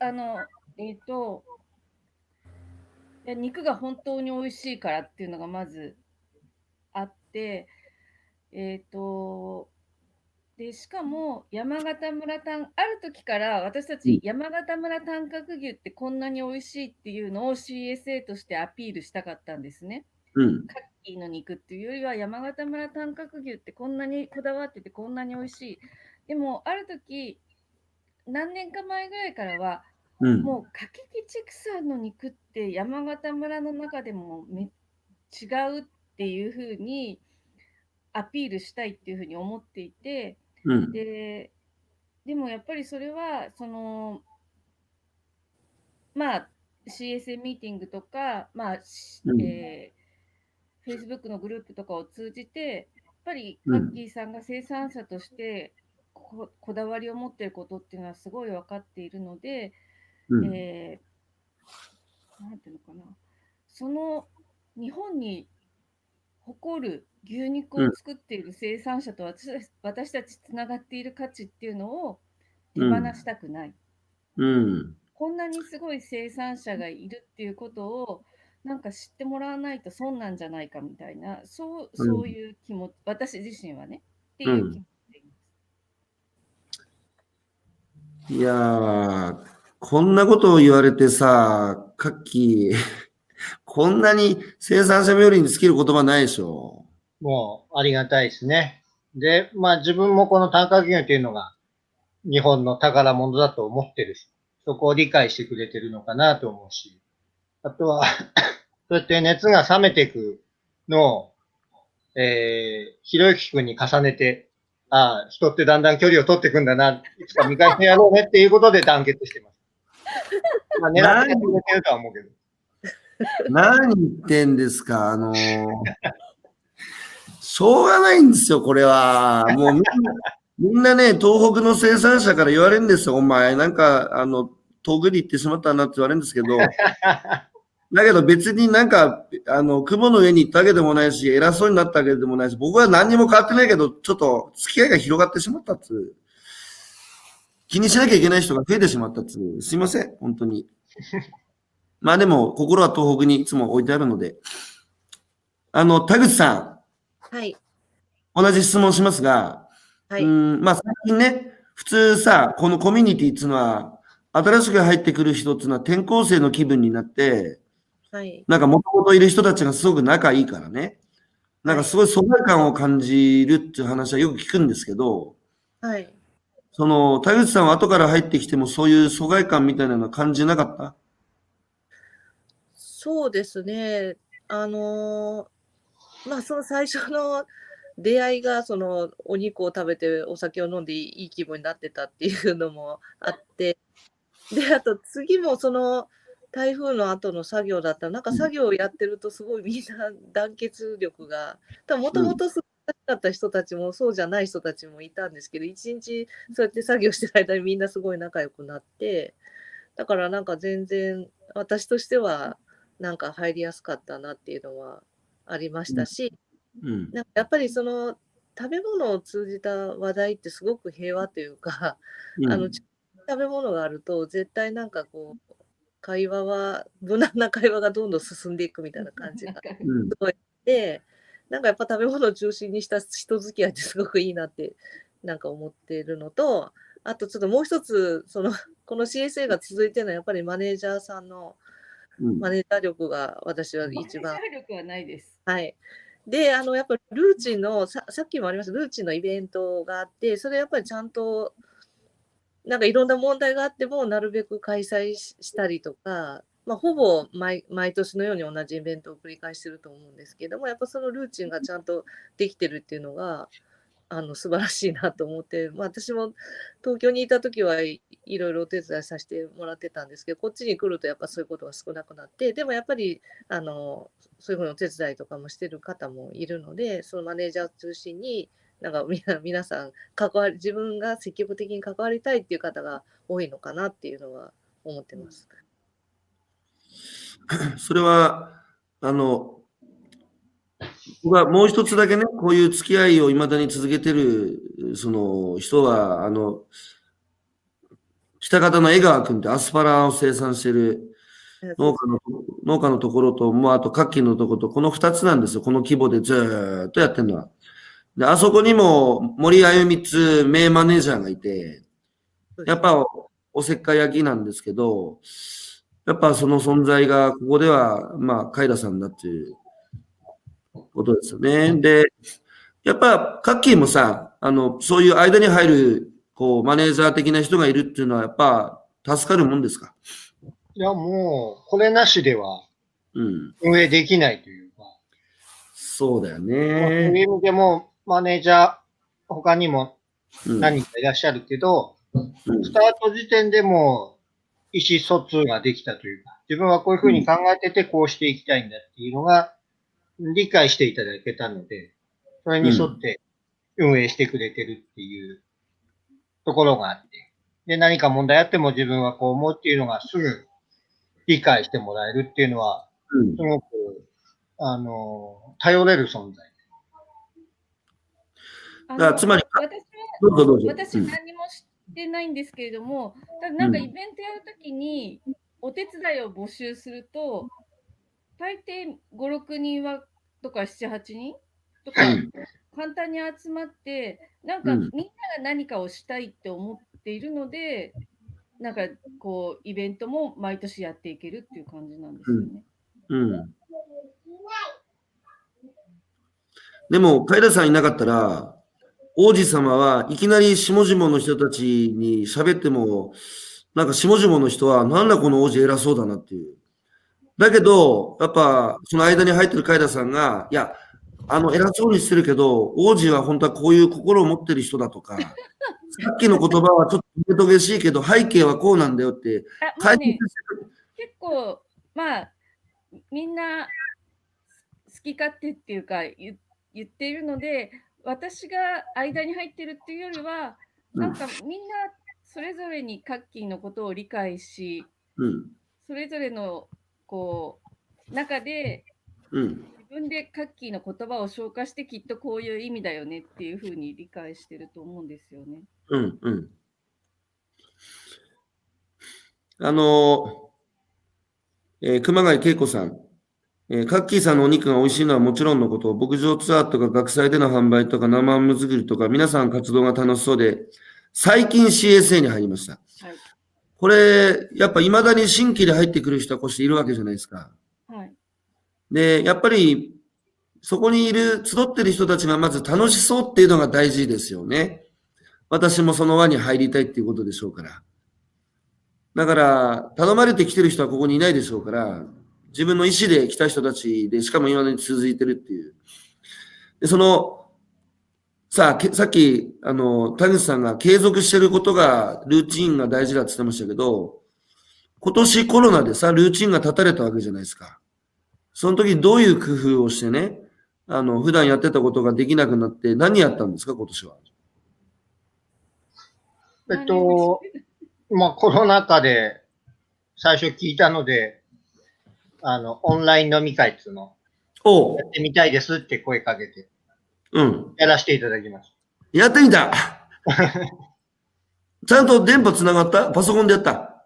あの、えっ、と、いや肉が本当に美味しいからっていうのがまずあって、えっ、と、で、しかも山形村単、ある時から私たうんち山形村短角牛ってこんなに美味しいっていうのを CSA としてアピールしたかったんですね。うん。カッキーの肉っていうよりは山形村短角牛ってこんなにこだわっててこんなに美味しい。でもある時何年か前ぐらいからはうん。もう柿木畜産の肉って山形村の中でもめ違うっていうふうにアピールしたいっていうふうに思っていてうん。ででもやっぱりそれはそのまあ CSA ミーティングとか、まあしうんえー、Facebook のグループとかを通じてやっぱりうんカッキーさんが生産者としてここだわりを持っていることっていうのはすごい分かっているので、うん。えーなんていうのかな、その日本に誇る牛肉を作っている生産者と私たち私たちつながっている価値っていうのを手放したくない。うん。こんなにすごい生産者がいるっていうことをなんか知ってもらわないと損なんじゃないかみたいなそううんそういう気持ち、私自身はねっていう気持ちでいます。いやー、こんなことを言われてさ、カッキー、こんなに生産者冥利に尽きる言葉ないでしょ。もう、ありがたいですね。で、まあ自分もこの単価企業っていうのが日本の宝物だと思ってるし、そこを理解してくれてるのかなと思うし、あとは、そうやって熱が冷めていくのを、えー、ひろゆきくんに重ねて、ああ、人ってだんだん距離を取っていくんだな、いつか見返してやろうねっていうことで団結してます。まあ狙ってくれてるとは思うけど。何言ってんですか、あのーしょうがないんですよ、これは。もうみんな、みんなね、東北の生産者から言われるんですよ、お前、なんか、あの、遠くに行ってしまったなって言われるんですけど、だけど別になんか、あの、雲の上に行ったわけでもないし、偉そうになったわけでもないし、僕は何にも変わってないけど、ちょっと付き合いが広がってしまったっつう。気にしなきゃいけない人が増えてしまったっつう。すいません、本当に。まあでも、心は東北にいつも置いてあるので。あの、田口さはい。ん、同じ質問しますが、はい。うん、まあ最近ね、普通さ、このコミュニティっていうのは、新しく入ってくる人っていうのは転校生の気分になって、はい。なんかもともといる人たちがすごく仲いいからね、なんかすごい疎外感を感じるっていう話はよく聞くんですけど、はい。その、田口さんは後から入ってきてもそういう疎外感みたいなのは感じなかった？そうですね。あのーまあ、その最初の出会いが、そのお肉を食べてお酒を飲んでいい気分になってたっていうのもあって、で、あと次もその台風の後の作業だった。ら、なんか作業をやってるとすごいみんな団結力が、もともとすごかった人たちもそうじゃない人たちもいたんですけど、一日そうやって作業してる間にみんなすごい仲良くなって、だからなんか全然私としてはなんか入りやすかったなっていうのはありましたし、うん。なんかやっぱりその食べ物を通じた話題ってすごく平和というか、あの食べ物があると絶対なんかこう会話は無難な会話がどんどん進んでいくみたいな感じがうん。すごいでなんかやっぱ食べ物を中心にした人付き合いってすごくいいなってなんか思ってるのとあとちょっともう一つその この CSA が続いてるのはやっぱりマネージャーさんのうんマネージャー力が私は一番マネージャー力はないです。はい。で、あの、やっぱりルーチンの、ささっきもありました、ルーチンのイベントがあって、それやっぱりちゃんと、なんかいろんな問題があっても、なるべく開催ししたりとか、まあ、ほぼ毎毎年のように同じイベントを繰り返してると思うんですけども、やっぱそのルーチンがちゃんとできてるっていうのが、あの素晴らしいなと思って、まあ、私も東京にいた時はいいろいろお手伝いさせてもらってたんですけど、こっちに来るとやっぱそういうことが少なくなって、でもやっぱりあのそういうふうにお手伝いとかもしてる方もいるので、そのマネージャーを中心に、なんかみな 皆さん関わり、自分が積極的に関わりたいっていう方が多いのかなっていうのは思ってます。それは、あの、僕はもう一つだけね、こういう付き合いを未だに続けてる、その人は、あの、北方の江川君ってアスパラを生産してる農家の農家のところと、もうあとカッキーのところと、この二つなんですよ。この規模でずーっとやってるのは。で、あそこにも森あゆみつ名マネージャーがいて、やっぱおおせっかい焼きなんですけど、やっぱその存在がここでは、まあ、カイラさんだっていうことですよね。で、やっぱカッキーもさ、あの、そういう間に入る、こう、マネージャー的な人がいるっていうのは、やっぱ助かるもんですか？いや、もう、これなしではうん。運営できないというか、そうだよまあそういうね。意味でも、マネージャー、他にもうん何人かいらっしゃるけど、うんスタート時点でもう意思疎通ができたというか、自分はこういうふうに考えててこうしていきたいんだっていうのが理解していただけたので、それに沿って運営してくれてるっていうところがあって、で、何か問題あっても自分はこう思うっていうのがすぐ理解してもらえるっていうのは、うんすごく、あの、頼れる存在。あだからつまり私はどうぞどうぞ。私うん何もしてないんですけれども、ただなんかうんイベントやるときにお手伝いを募集すると、大抵5、6人はとか7、8人とかうん簡単に集まって、なんかうんみんなが何かをしたいって思っているので、なんかこうイベントも毎年やっていけるっていう感じなんですよね。うん。でも、カイラさんいなかったら、王子様はいきなり下々の人たちに喋っても、なんか下々の人は、なんだこの王子偉そうだなっていう。だけど、やっぱ、その間に入ってるカイラさんが、いや、あの、偉そうにしてるけど、王子は本当はこういう心を持ってる人だとか、さっきの言葉はちょっとトゲトゲしいけど、背景はこうなんだよって、ね説、してる。結構、まあ、みんな好き勝手っていうか言言っているので、私が間に入ってるっていうよりは、なんかみんなそれぞれにカッキーのことを理解し、うん。それぞれのこう中でうん。自分でカッキーの言葉を消化してきっとこういう意味だよねっていうふうに理解してると思うんですよね。うん。うん。あの、えー熊谷恵子さん。えーカッキーさんのお肉が美味しいのはもちろんのこと、牧場ツアーとか学祭での販売とか生ハム作りとか皆さん活動が楽しそうで、最近 CSA に入りました。はい。これ、やっぱ未だに新規で入ってくる人はこうしているわけじゃないですか。はい。で、やっぱり、そこにいる、集ってる人たちがまず楽しそうっていうのが大事ですよね。私もその輪に入りたいっていうことでしょうから。だから、頼まれてきてる人はここにいないでしょうから、自分の意思で来た人たちで、しかも今に続いてるっていう。で、その、さあ、さっき、あの、田口さんが継続してることが、ルーチンが大事だって言ってましたけど、今年コロナでさ、ルーチンが立たれたわけじゃないですか。その時どういう工夫をしてね、あの、普段やってたことができなくなって何やったんですか、今年は？えっと、まあコロナ禍で最初聞いたので、あの、オンライン飲み会っていうのをおうやってみたいですって声かけて、うん。やらせていただきましやってみた ちゃんと電波つながった？パソコンでやった？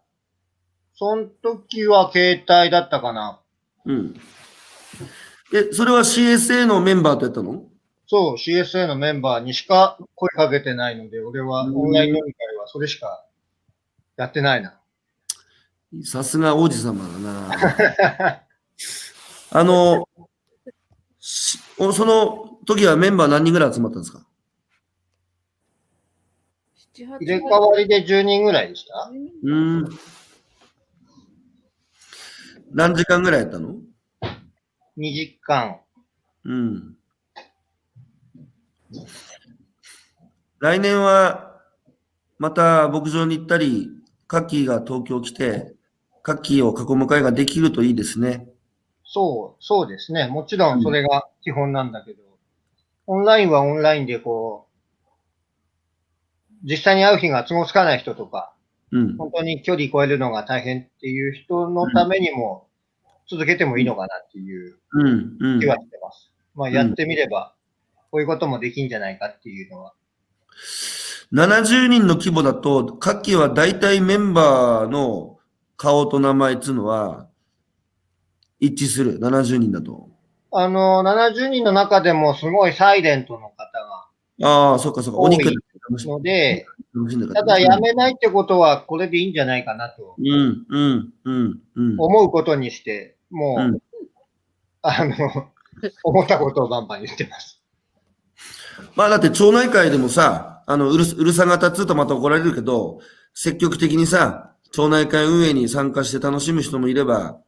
その時は携帯だったかな。うん。え、それは CSA のメンバーとやったの？そう、CSA のメンバーにしか声かけてないので、俺はオンライン飲み会はそれしかやってないな。さすが王子様だな。あの、その時はメンバー何人ぐらい集まったんですか？7、8入れ替わりで10人ぐらいでした？うん。何時間ぐらいやったの ?2 時間。うん。来年は、また牧場に行ったり、カッキーが東京来て、カッキーを囲む会ができるといいですね。そう、そうですね。もちろんそれが基本なんだけど、オンラインはオンラインでこう、実際に会う日が都合つかない人とか、うん。本当に距離超えるのが大変っていう人のためにも続けてもいいのかなっていううん。うん気。はしてます。まあんやってみれば、こういうこともできんじゃないかっていうのは。70人の規模だと、カッキーは大体メンバーの顔と名前っていうのは一致する。70人だと。あの、70人の中でもすごいサイレントの方がああ、そっかそっか。お肉ので、ただやめないってことはこれでいいんじゃないかなとうん、うん、うん、うん。思うことにして、もう、うんあの、思ったことをバンバン言ってます。まあだって町内会でもさ、あの、うるす、うるさが立つとまた怒られるけど、積極的にさ、町内会運営に参加して楽しむ人もいれば、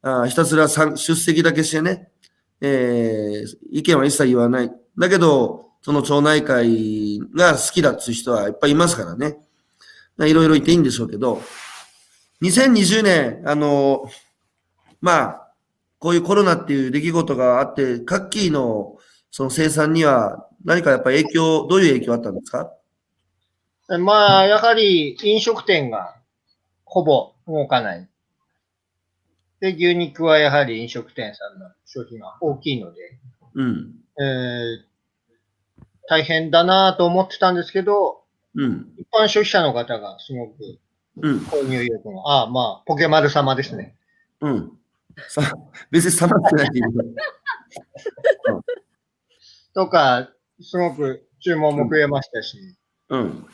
あひたすら出席だけしてね、えー意見は一切言わない。だけど、その町内会が好きだっていう人はいっぱいいますからね。いろいろ言っていいんでしょうけど、2020年、あの、まあ、こういうコロナっていう出来事があって、カッキーのその生産には何かやっぱ影響、どういう影響あったんですか？まあ、やはり飲食店がほぼ動かない。で、牛肉はやはり飲食店さんの消費が大きいので、うん。えー大変だなと思ってたんですけど、うん。一般消費者の方がすごくうん。購入意欲の、ああ、まあ、ポケマル様ですね。うん。さ、別に冷まってない。とか、すごく注文も増えましたし、うん。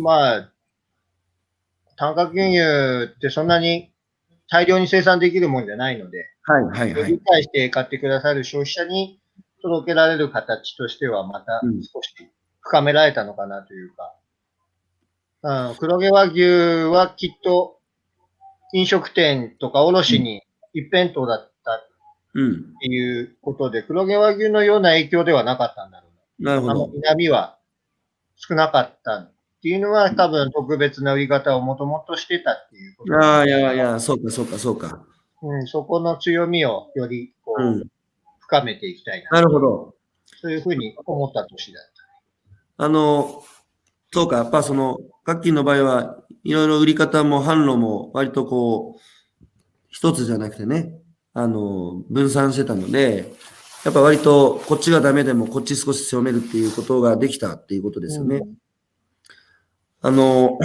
まあ、単価牛乳ってそんなに大量に生産できるもんじゃないので、はいはいはい理。解して買ってくださる消費者に届けられる形としては、またうん少し深められたのかなというか、うん、黒毛和牛はきっと飲食店とか卸に一辺倒だったっうん。ていうことで、黒毛和牛のような影響ではなかったんだろうな。あのなるほど。南は少なかったっていうのは多分特別な売り方をもともとしてたっていうことああ、いやいや、そうかそうかそうか。うん、そこの強みをよりこう、うん。深めていきたいな。なるほど。そういうふうに思った年だっあの、そうか、やっぱその、楽器の場合は、いろいろ売り方も販路も割とこう、一つじゃなくてね、あの、分散してたので、やっぱ割とこっちがダメでもこっち少し強めるっていうことができたっていうことですよね。あの、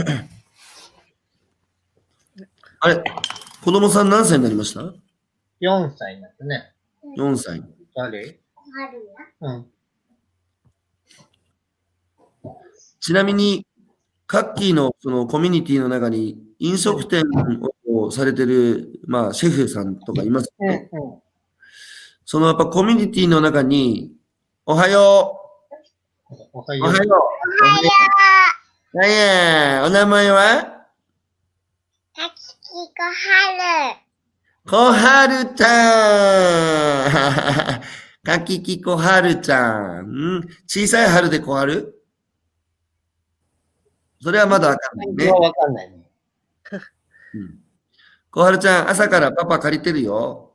あれ、子供さん何歳になりました？た。4歳になってね。?4 歳。誰？うん。ちなみに、カッキーのそのコミュニティの中に飲食店をされてる、まあ、シェフさんとかいますうん、ね。うん。そのやっぱコミュニティの中に、おはよう、おはよう。おはよう。おはよう。なんや、お名前はたききこはる。小春ちゃん。かききこはるちゃん。ん小さい春で小春それはまだわかんないね。わかんないね。うん小春ちゃん、朝からパパ借りてるよ。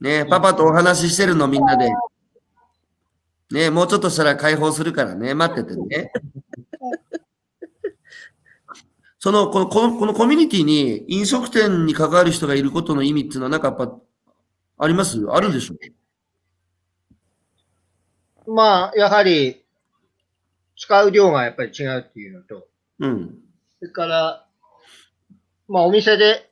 ねえパパとお話ししてるの、みんなで。ねえもうちょっとしたら解放するからね。待っててね。その、この、この、このコミュニティに飲食店に関わる人がいることの意味っていうのは、なんかやっぱ、あります？あるでしょまあ、やはり、使う量がやっぱり違うっていうのと、うん。それから、まあ、お店で、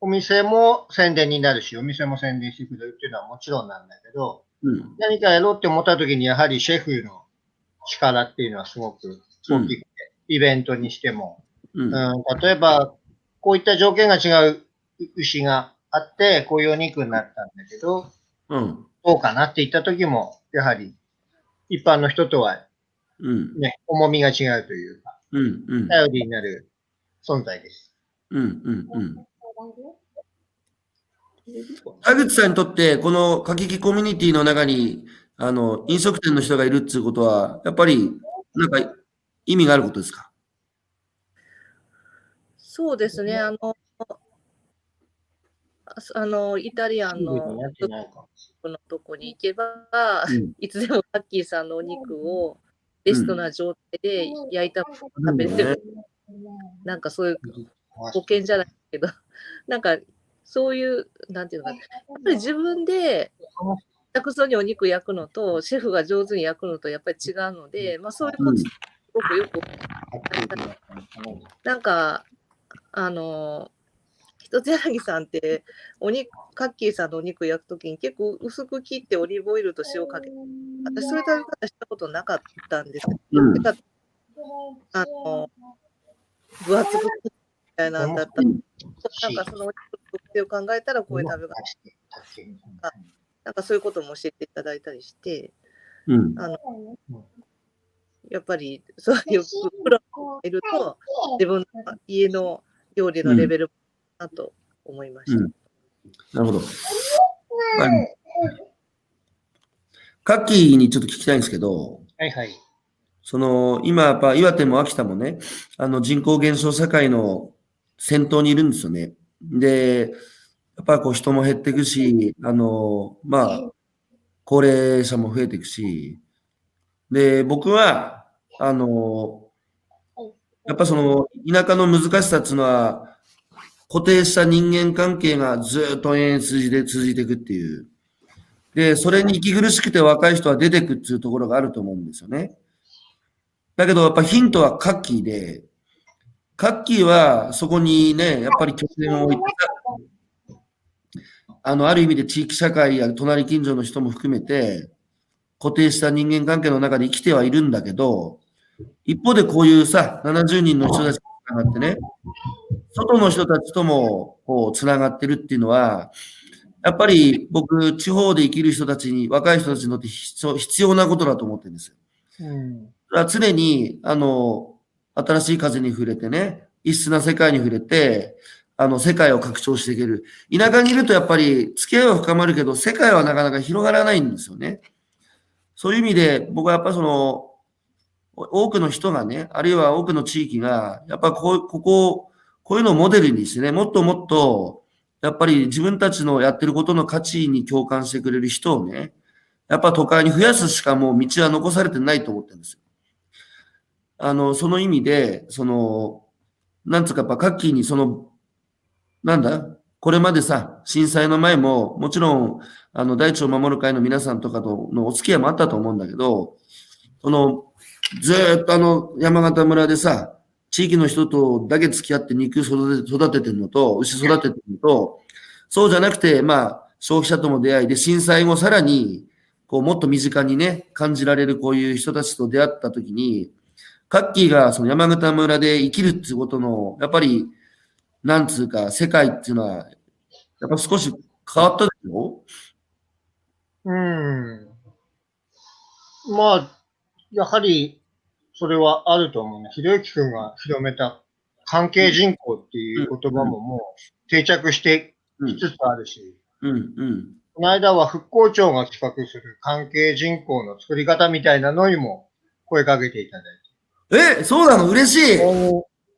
お店も宣伝になるし、お店も宣伝してくれるっていうのはもちろんなんだけど、うん。何かやろうって思った時に、やはりシェフの力っていうのはすごく大きくて、イベントにしても、うん。うん、例えば、こういった条件が違う牛があって、こういうお肉になったんだけど、うん。どうかなって言った時も、やはり、一般の人とはうん。ね、重みが違うというか、うん。うん。頼りになる存在です。うん。うん。うん。田口さんにとって、この過激コミュニティの中に、あの、飲食店の人がいるっていうことは、やっぱり、なんか、意味があることですか？そうですね、あの、ああのイタリアンののとこに行けば、うん。いつでもカッキーさんのお肉をベストな状態で焼いたものを食べれる、なんかそういう保険じゃないけど、なんかそういう、なんていうのかな、やっぱり自分で楽そうにお肉焼くのと、シェフが上手に焼くのとやっぱり違うので、まあそういうことすごくよく、なんか、あの、一つ柳さんって、お肉、カッキーさんのお肉焼くときに結構薄く切ってオリーブオイルと塩かけて、私そういう食べ方したことなかったんですけど、うん。だあの、分厚く切ってみたいなんだったら、なんかそのお肉の特性を考えたらこういう食べ方、なんかそういうことも教えていただいたりして、うん。あの、やっぱりそういうプロがいると、自分の家の料理のレベルだと思いました。うんなるほど。カッキーにちょっと聞きたいんですけど、はいはい。その、今やっぱ岩手も秋田もね、あの人口減少社会の先頭にいるんですよね。で、やっぱこう人も減っていくし、あの、まあ、高齢者も増えていくし、で、僕は、あの、やっぱその田舎の難しさっていうのは、固定した人間関係がずっと延々通じて、続いていくっていう。で、それに息苦しくて若い人は出てくっていうところがあると思うんですよね。だけどやっぱヒントはカッキーで、カッキーはそこにね、やっぱり拠点を置いて、あの、ある意味で地域社会や隣近所の人も含めて、固定した人間関係の中で生きてはいるんだけど、一方でこういうさ、70人の人たちがつながってね、外の人たちともこうつながってるっていうのは、やっぱり僕、地方で生きる人たちに、若い人たちにとって必要なことだと思ってるんですよ。うん。常に、あの、新しい風に触れてね、異質な世界に触れて、あの、世界を拡張していける。田舎にいるとやっぱり付き合いは深まるけど、世界はなかなか広がらないんですよね。そういう意味で、僕はやっぱその、多くの人がね、あるいは多くの地域が、やっぱこう、ここ、こういうのをモデルにしてね、もっともっと、やっぱり自分たちのやってることの価値に共感してくれる人をね、やっぱ都会に増やすしかもう道は残されてないと思ってるんですよ。あの、その意味で、その、なんつうかやっぱカッキーにその、なんだこれまでさ、震災の前も、もちろん、あの、大地を守る会の皆さんとかとのお付き合いもあったと思うんだけど、その、ずっとあの、山形村でさ、地域の人とだけ付き合って肉育て育ててるのと、牛育ててるのと、そうじゃなくて、まあ、消費者とも出会いで、震災後さらに、こう、もっと身近にね、感じられるこういう人たちと出会ったときに、カッキーがその山形村で生きるっていうことの、やっぱり、なんつうか、世界っていうのは、やっぱ少し変わったでしょ？うん。まあ、やはり、それはあると思うね。ひろゆきくんが広めた関係人口っていう言葉ももう定着してうん、きつつあるし、うん、うん。この間は復興庁が企画する関係人口の作り方みたいなのにも声かけていただいて。え、そうなの？嬉しい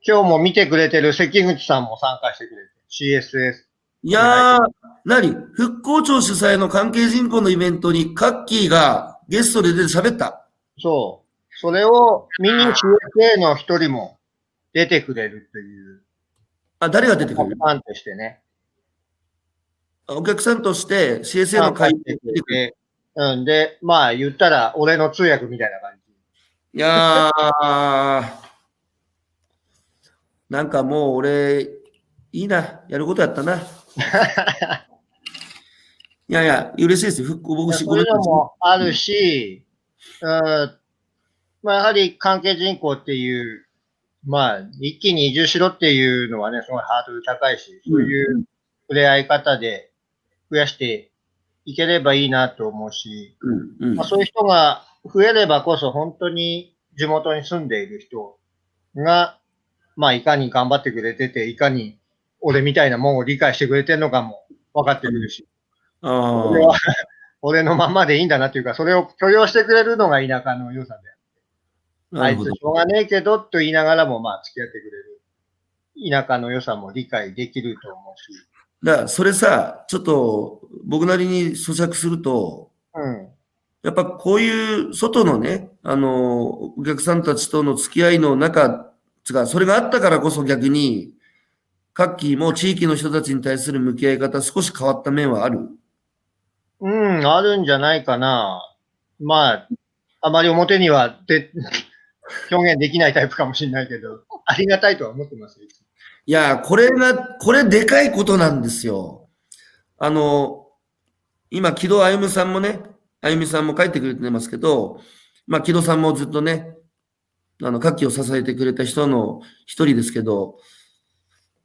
今日も見てくれてる関口さんも参加してくれて、CSS。いやー、なに復興庁主催の関係人口のイベントにカッキーがゲストで出て喋った？そう。それを見に CSA の一人も出てくれるという、あ、誰が出てくる？ファンとしてね。お客さんとして CSA の会に出てくる。て、うん。で、まあ言ったら俺の通訳みたいな感じ。いやー、なんかもう俺、いいな、やることやったな。いやいや、嬉しいです。よ。復興、僕、そういうのも。あるし、うん、まあやはり関係人口っていう、まあ一気に移住しろっていうのはね、すごいハードル高いし、そういう触れ合い方で増やしていければいいなと思うし、うん、うん。まあ、そういう人が増えればこそ本当に地元に住んでいる人が、まあいかに頑張ってくれてて、いかに俺みたいなもんを理解してくれてるのかも分かってくるし、あ俺はー 俺のまんまでいいんだなっていうか、それを許容してくれるのが田舎の良さで。あないるほどつしょうがねえけどと言いながらも、まあ付き合ってくれる田舎の良さも理解できると思うし。だからそれさ、ちょっと僕なりに咀嚼すると、うん。やっぱこういう外のね、あの、お客さんたちとの付き合いの中、つか、それがあったからこそ逆に、カッキーも地域の人たちに対する向き合い方少し変わった面はある？うん、あるんじゃないかな。まあ、あまり表にはで表現できないタイプかもしれないけど、ありがたいとは思ってますよ。いや、これが、これでかいことなんですよ。あの、今、木戸歩さんもね、歩さんも書いてくれてますけど、まあ、木戸さんもずっとね、あの、活気を支えてくれた人の一人ですけど、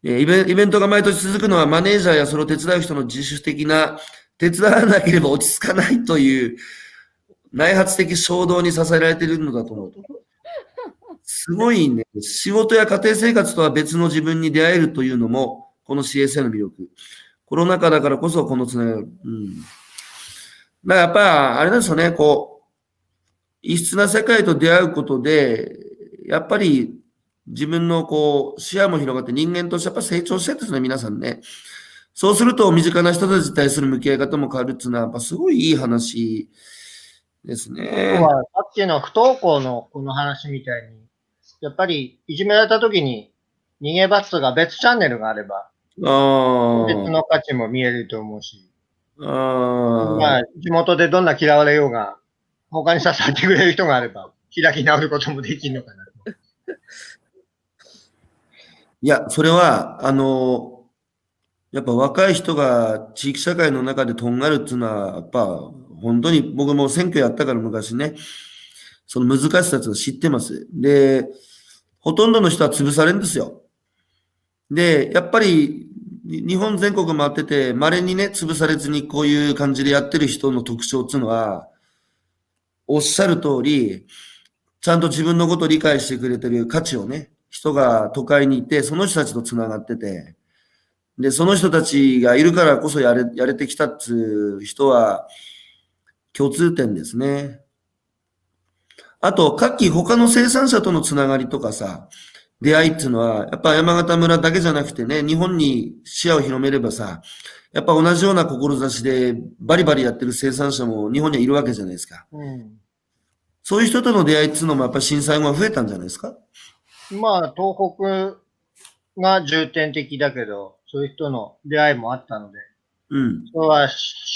えーイベイベントが毎年続くのはマネージャーやそれを手伝う人の自主的な、手伝わなければ落ち着かないという内発的衝動に支えられているのだと思う。すごいね。仕事や家庭生活とは別の自分に出会えるというのも、この CSA の魅力。コロナ禍だからこそこのつながる。うん。だからやっぱ、あれなんですよね、こう、異質な世界と出会うことで、やっぱり自分のこう、視野も広がって人間としてやっぱ成長してるんですね、皆さんね。そうすると、身近な人たちに対する向き合い方も変わるっていうのは、やっぱすごいいい話ですね。今日はさっきの不登校のこの話みたいに、やっぱりいじめられた時に逃げ罰が別チャンネルがあれば、あ別の価値も見えると思うし、あ。まあ、地元でどんな嫌われようが、他に支えてくれる人があれば、開き直ることもできるのかな。いや、それは、あの、やっぱ若い人が地域社会の中でとんがるっていうのは、やっぱ本当に僕も選挙やったから昔ね、その難しさを知ってます。で、ほとんどの人は潰されるんですよ。で、やっぱり日本全国回ってて、稀にね、潰されずにこういう感じでやってる人の特徴っていうのは、おっしゃる通り、ちゃんと自分のことを理解してくれてる価値をね、人が都会にいて、その人たちと繋がってて、で、その人たちがいるからこそやれ、やれてきたっつう人は共通点ですね。あと、各期他の生産者とのつながりとかさ、出会いっていうのは、やっぱ山形村だけじゃなくてね、日本に視野を広めればさ、やっぱ同じような志でバリバリやってる生産者も日本にはいるわけじゃないですか。うん。そういう人との出会いっていうのもやっぱ震災後は増えたんじゃないですか？まあ、東北が重点的だけど、そういう人の出会いもあったので、うん、それは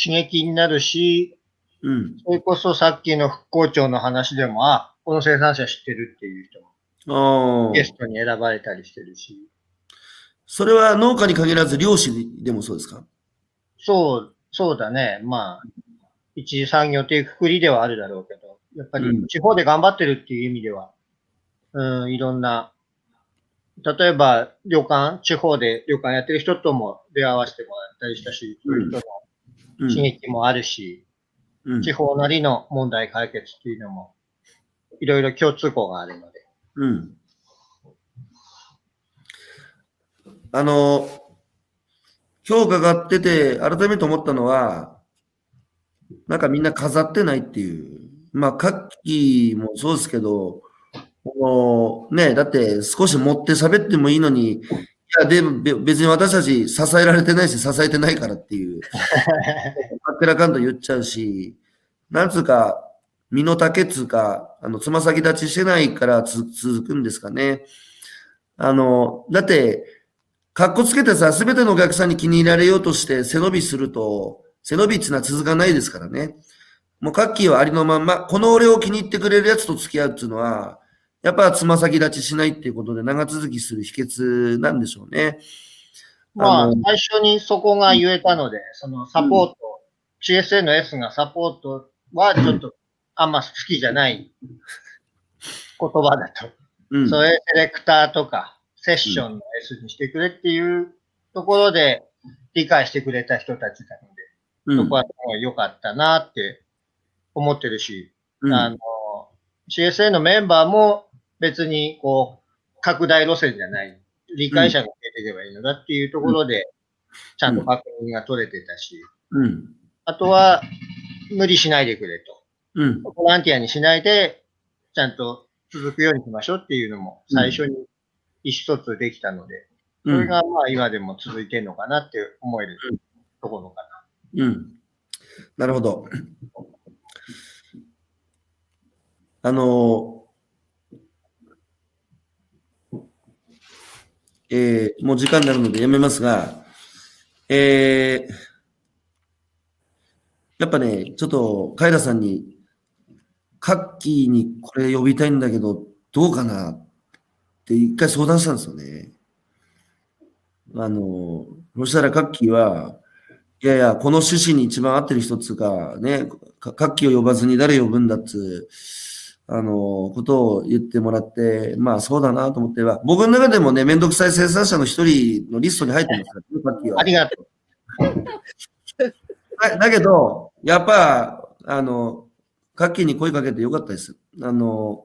刺激になるし、うん。それこそさっきの復興庁の話でも、あ、この生産者知ってるっていう人もゲ。ストに選ばれたりしてるし、それは農家に限らず漁師でもそうですか？そう、そうだね。まあ、一次産業というくくりではあるだろうけど、やっぱうんり地方で頑張ってるっていう意味では、うん、いろんな、例えば旅館、地方で旅館やってる人とも出会わせてもらったりしたし、そういう人うんの刺激もあるし、うん地方なりの問題解決っていうのも、いろいろ共通項があるので。うん。あの、今日伺ってて、改めて思ったのは、なんかみんな飾ってないっていう。まあ、カッキーもそうですけど、このね、だって少し持って喋ってもいいのに、いや、でも別に私たち支えられてないし、支えてないからっていう。あっけらかんと言っちゃうし、なんつうか、身の丈つうか、あの、つま先立ちしてないからつ続くんですかね。あの、だって、かっこつけてさ、すべてのお客さんに気に入られようとして背伸びすると、背伸びっていうのは続かないですからね。もうカッキーはありのまんま、この俺を気に入ってくれるやつと付き合うっていうのは、やっぱつま先立ちしないっていうことで長続きする秘訣なんでしょうね。まあ最初にそこが言えたので、そのサポート、CSA の S がサポートはちょっとあんま好きじゃない言葉だと。うん。それセレクターとかセッションの S にしてくれっていうところで理解してくれた人たちなので、うんそこは良かったなって思ってるし、うんあの、CSA のメンバーも別にこう、拡大路線じゃない、理解者が出ていけばいいのだっていうところで、ちゃんと確認が取れてたし、うん。あとは、無理しないでくれと。うん。ボランティアにしないで、ちゃんと続くようにしましょうっていうのも最初に意思疎通できたので、それがまあ今でも続いてるのかなって思えるところかな。うん。なるほど。あの、えーもう時間になるのでやめますが、えーやっぱね、ちょっと、カイラさんに、カッキーにこれ呼びたいんだけど、どうかなって一回相談したんですよね。あの、そしたらカッキーは、いやいや、この趣旨に一番合ってる人っつうか、ね、か活気を呼ばずに誰呼ぶんだっつう、あの、ことを言ってもらって、まあそうだなと思っては、僕の中でもね、めんどくさい生産者の一人のリストに入ってますから、ね、活気はあ。りがとう。だだけど、やっぱ、あの、カッキーに声かけてよかったです。あの、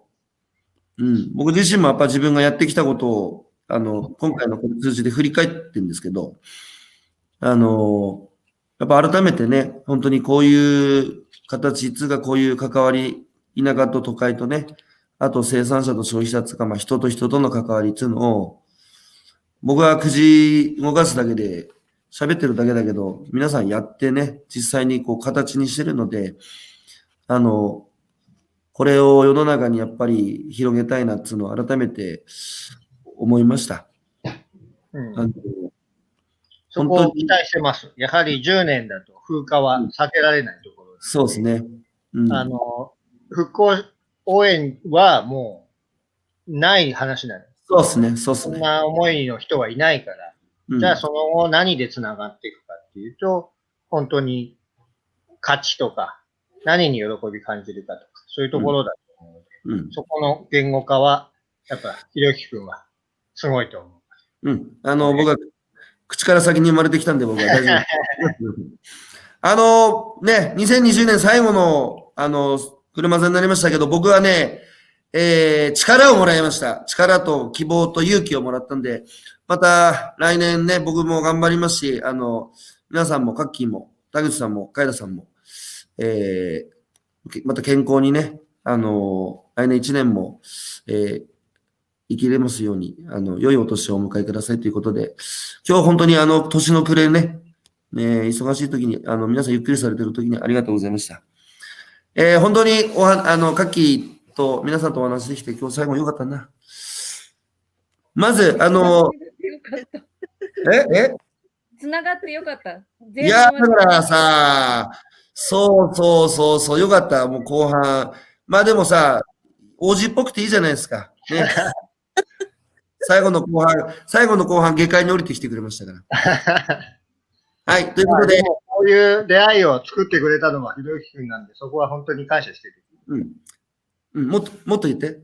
うん、僕自身もやっぱ自分がやってきたことを、あの、今回のこの通じて振り返ってるんですけど、あの、やっぱ改めてね、本当にこういう形、つうかこういう関わり、田舎と都会とね、あと生産者と消費者つか、まあ人と人との関わりっていうのを、僕はくじ動かすだけで、喋ってるだけだけど、皆さんやってね、実際にこう形にしてるので、あの、これを世の中にやっぱり広げたいなっていうのを改めて思いました。うんあのそこを期待してます。やはり10年だと風化は避けられないところです。そうですね。うん、あの、復興応援はもう、ない話なの。そうですね、そうですね。そんな思いの人はいないから。うんじゃあその後何で繋がっていくかっていうと、本当に勝ちとか、何に喜び感じるかとか、そういうところだと思うので、うん。そこの言語化は、やっぱ、ひろゆきくんはすごいと思う。うん。あの、僕は、口から先に生まれてきたんで、僕は大丈夫。あの、ね、2020年最後の、あの、車座になりましたけど、僕はね、えー、力をもらいました。力と希望と勇気をもらったんで、また来年ね、僕も頑張りますし、あの、皆さんも、カッキーも、田口さんも、海田さんも、えー、けまた健康にね、あの、来年1年も、えー、生きれますように、あの、良いお年をお迎えくださいということで、今日本当にあの、年の暮れね、ね、忙しい時に、あの、皆さんゆっくりされてる時にありがとうございました。えー本当におは、あの、カッキーと皆さんとお話しできて、今日最後良かったな。まず、あの。え、え？つながってよかった。いや、だからさ、そうそうそうそう、よかった、もう後半。まあでもさ、王子っぽくていいじゃないですか。ね。最後の後半、最後の後半、下界に降りてきてくれましたから。はい、ということで、こういう出会いを作ってくれたのはひろゆきくんなんで、そこは本当に感謝してる。うん。うん、もっと、もっと言って。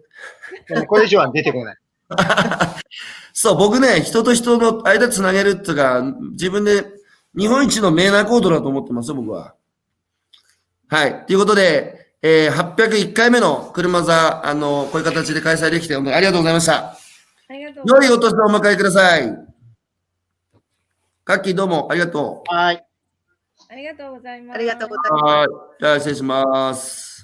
これ以上は出てこない。そう、僕ね、人と人の間つなげるっていうか、自分で日本一のメーナーコードだと思ってますよ、僕は。はい。ということで、えー、801回目の車座、あの、こういう形で開催できて、本当にありがとうございました。ありがとう良いお年をお迎えください。カッキーどうもありがとはい。ありがとうございます。ありがとうございう。はい。じゃあ失礼します。ます。